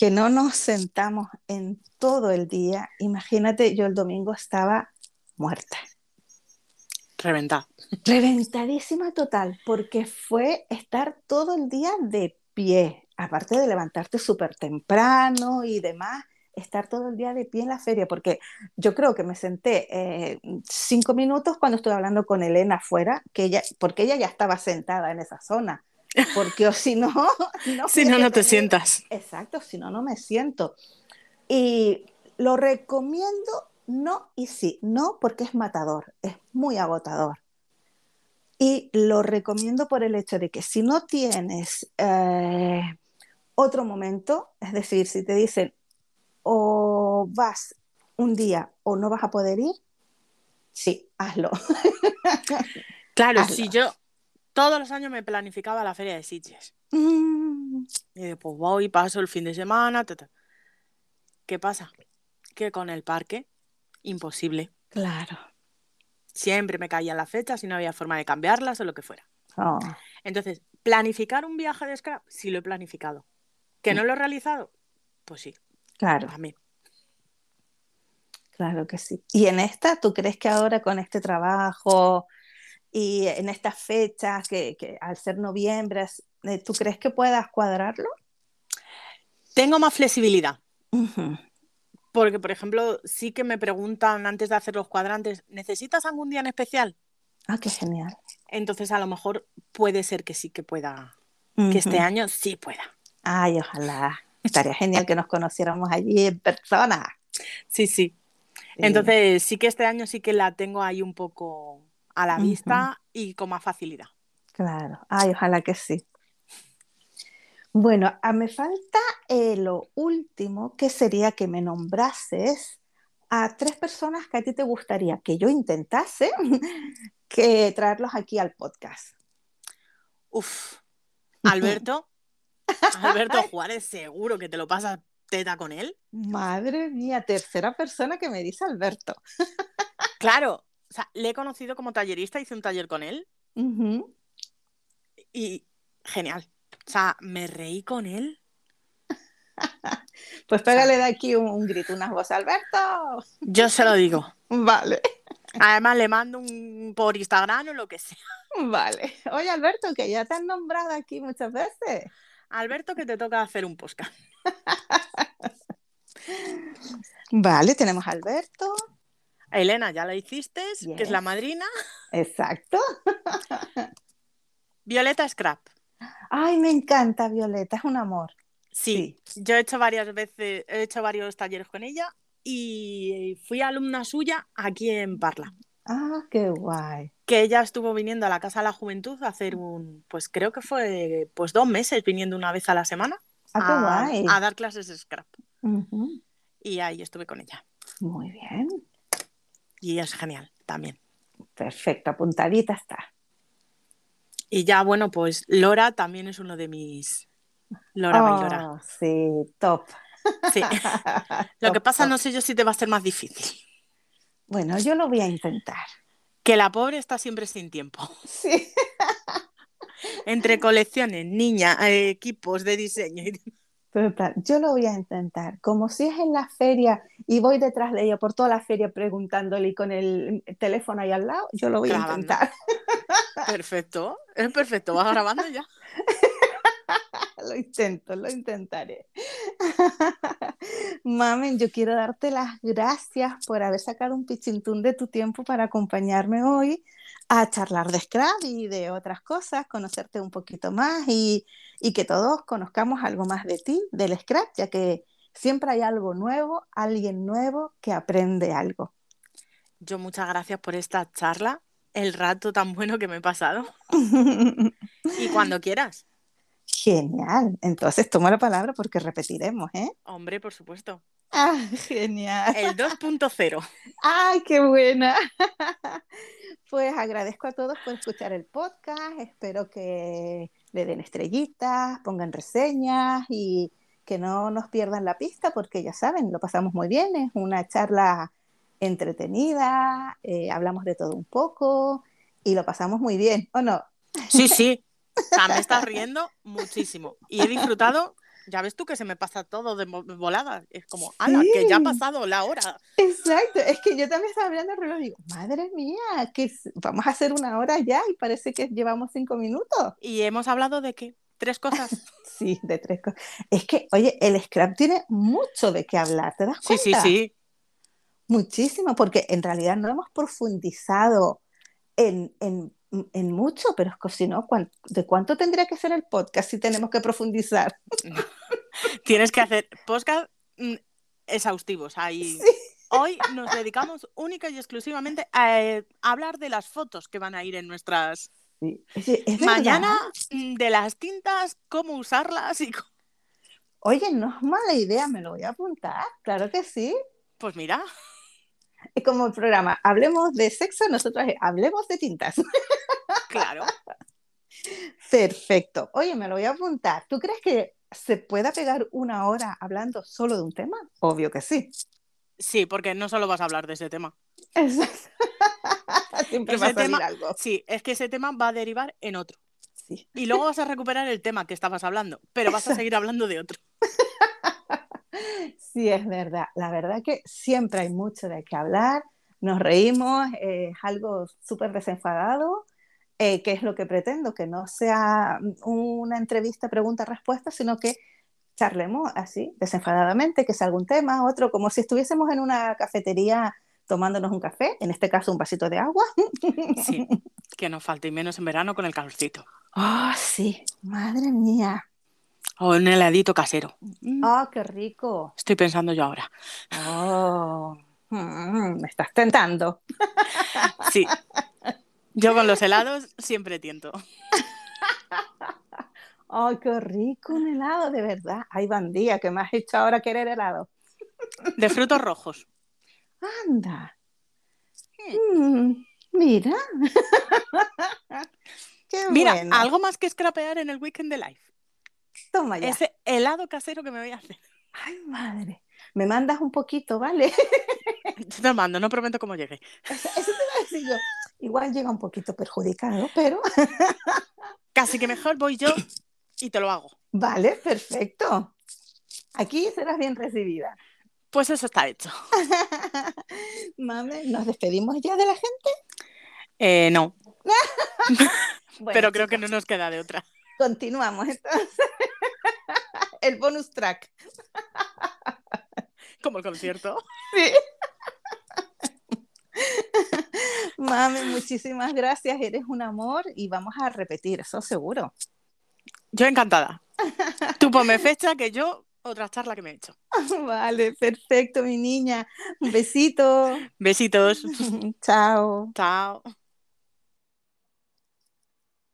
que no nos sentamos en todo el día. Imagínate, yo el domingo estaba muerta. Reventar. Reventadísima total, porque fue estar todo el día de pie, aparte de levantarte súper temprano y demás, estar todo el día de pie en la feria, porque yo creo que me senté eh, cinco minutos cuando estuve hablando con Elena afuera, que ella, porque ella ya estaba sentada en esa zona, porque o si no, no Si no, no te sientas. Exacto, si no, no me siento. Y lo recomiendo, no y sí, no porque es matador, es muy agotador. Y lo recomiendo por el hecho de que si no tienes eh, otro momento, es decir, si te dicen o vas un día o no vas a poder ir, sí, hazlo. Claro, Hazlo. si yo todos los años me planificaba la feria de Sitges. Mm, Y de, pues voy, paso el fin de semana. ta, ta. ¿Qué pasa? Que con el parque, imposible. claro. Siempre me caían las fechas y no había forma de cambiarlas o lo que fuera. Oh, Entonces, planificar un viaje de scrap, sí lo he planificado. ¿Que no lo he realizado? Pues sí, claro. también. Claro que sí. Y en esta, ¿tú crees que ahora con este trabajo y en estas fechas, que, que al ser noviembre, eh, ¿tú crees que puedas cuadrarlo? Tengo más flexibilidad. Porque, por ejemplo, sí que me preguntan antes de hacer los cuadrantes, ¿necesitas algún día en especial? Ah, qué genial. Entonces, a lo mejor puede ser que sí que pueda, que este año sí pueda. Ay, ojalá. Estaría genial que nos conociéramos allí en persona. Sí, sí. Sí. Entonces, sí que este año sí que la tengo ahí un poco a la vista y con más facilidad. Claro. Ay, ojalá que sí. Bueno, ah, me falta eh, lo último, que sería que me nombrases a tres personas que a ti te gustaría que yo intentase que traerlos aquí al podcast. Uf, Alberto, Alberto Juárez, seguro que te lo pasas teta con él. Madre mía, tercera persona que me dice Alberto. Claro, o sea, le he conocido como tallerista, hice un taller con él y genial. O sea, me reí con él. Pues pégale de aquí un, un grito, unas voces, Alberto. Yo se lo digo. Vale, Además, le mando un por Instagram o lo que sea. vale. Oye, Alberto, que ya te han nombrado aquí muchas veces. Alberto, que te toca hacer un podcast. Vale, tenemos a Alberto. Elena, ya la hiciste, que es la madrina. Exacto. Violeta Scrap. Ay, me encanta Violeta, es un amor. Sí, yo he hecho varias veces, he hecho varios talleres con ella y fui alumna suya aquí en Parla. Ah, qué guay. Que ella estuvo viniendo a la Casa de la Juventud a hacer un, pues creo que fue pues dos meses viniendo una vez a la semana Ah, qué a, guay. a dar clases de scrap. Y ahí estuve con ella. Muy bien. Y es genial también. Perfecto, apuntadita está. Y ya, bueno, pues Lora también es uno de mis. Lora. Oh, sí, top. Sí. Lo Top, que pasa, top. no sé yo si te va a ser más difícil. Bueno, yo lo voy a intentar. Que la pobre está siempre sin tiempo. Sí. Entre colecciones, niña, eh, equipos de diseño. y- Total, yo lo voy a intentar. Como si es en la feria y voy detrás de ella por toda la feria preguntándole y con el teléfono ahí al lado, yo lo voy a intentar. Perfecto, es perfecto. Vas grabando ya. Lo intento, lo intentaré. Mamen, yo quiero darte las gracias por haber sacado un pichintún de tu tiempo para acompañarme hoy a charlar de Scrap y de otras cosas, conocerte un poquito más y, y que todos conozcamos algo más de ti, del Scrap, ya que siempre hay algo nuevo, alguien nuevo que aprende algo. Yo muchas gracias por esta charla, el rato tan bueno que me he pasado. Y cuando quieras. Genial. Entonces toma la palabra porque repetiremos, ¿eh? Hombre, por supuesto. Ah, genial. El 2.0. ¡Ay, qué buena! Pues agradezco a todos por escuchar el podcast. Espero que le den estrellitas, pongan reseñas y que no nos pierdan la pista porque ya saben, lo pasamos muy bien. Es una charla entretenida, eh, hablamos de todo un poco y lo pasamos muy bien, ¿o no? Sí, sí. O sea, me estás riendo muchísimo. Y he disfrutado, ya ves tú que se me pasa todo de volada. Es como, ala, que ya ha Sí. pasado la hora. Exacto, es que yo también estaba hablando del reloj y digo, madre mía, que vamos a hacer una hora ya y parece que llevamos cinco minutos. Y hemos hablado de qué? Tres cosas. Sí, de tres cosas. Es que, oye, el scrap tiene mucho de qué hablar, ¿te das Sí, cuenta? sí, sí. Muchísimo, porque en realidad no hemos profundizado en, en, en mucho, pero es que si no, ¿cuán- ¿de cuánto tendría que ser el podcast si tenemos que profundizar? Tienes que hacer podcast mm, exhaustivos. Ahí. Sí. Hoy nos dedicamos única y exclusivamente a eh, hablar de las fotos que van a ir en nuestras. Sí. Oye, es Mañana verdad. mm, de las tintas, cómo usarlas y. Oye, no es mala idea, me lo voy a apuntar, claro que sí. Pues mira, Es como el programa, hablemos de sexo, nosotros es, hablemos de tintas. claro. Perfecto. Oye, me lo voy a apuntar. ¿Tú crees que se pueda pegar una hora hablando solo de un tema? Obvio que sí. Sí, porque no solo vas a hablar de ese tema. Exacto. Siempre Ese va a salir tema- algo. Sí, es que ese tema va a derivar en otro. Sí. Y luego vas a recuperar el tema que estabas hablando, pero vas a seguir hablando de otro. Sí, es verdad. La verdad que siempre hay mucho de qué hablar. Nos reímos, eh, es algo súper desenfadado, eh, que es lo que pretendo, que no sea una entrevista pregunta-respuesta, sino que charlemos así, desenfadadamente, que sea algún tema, otro, como si estuviésemos en una cafetería tomándonos un café, en este caso un vasito de agua. Sí, que no falte, y menos en verano con el calorcito. ¡Oh, sí! ¡Madre mía! O un heladito casero. ¡Oh, qué rico! Estoy pensando yo ahora. ¡Oh! mm, me estás tentando. Sí. Yo con los helados siempre tiento. ¡Ay, qué rico un helado, de verdad! ¡Ay, bandía, que me has hecho ahora querer helado! De frutos rojos. ¡Anda! Mm, mira. ¡Qué Mira, bueno! algo más que scrapear en el weekend de life. Toma ya. Ese helado casero que me voy a hacer. ¡Ay, madre! Me mandas un poquito, ¿vale? Yo te lo mando, no prometo cómo llegue. Eso te iba a decir yo. Igual llega un poquito perjudicado, pero... Casi que mejor voy yo y te lo hago. Vale, perfecto. Aquí serás bien recibida. Pues eso está hecho. Mame, ¿nos despedimos ya de la gente? Eh, no. Bueno, pero creo que no nos queda de otra. Continuamos entonces. El bonus track. Como el concierto. Sí. Mame, muchísimas gracias. Eres un amor y vamos a repetir, eso seguro. Yo encantada. Tú ponme fecha que yo otra charla que me he hecho. Vale, perfecto, mi niña. Un besito. Besitos. Chao. Chao.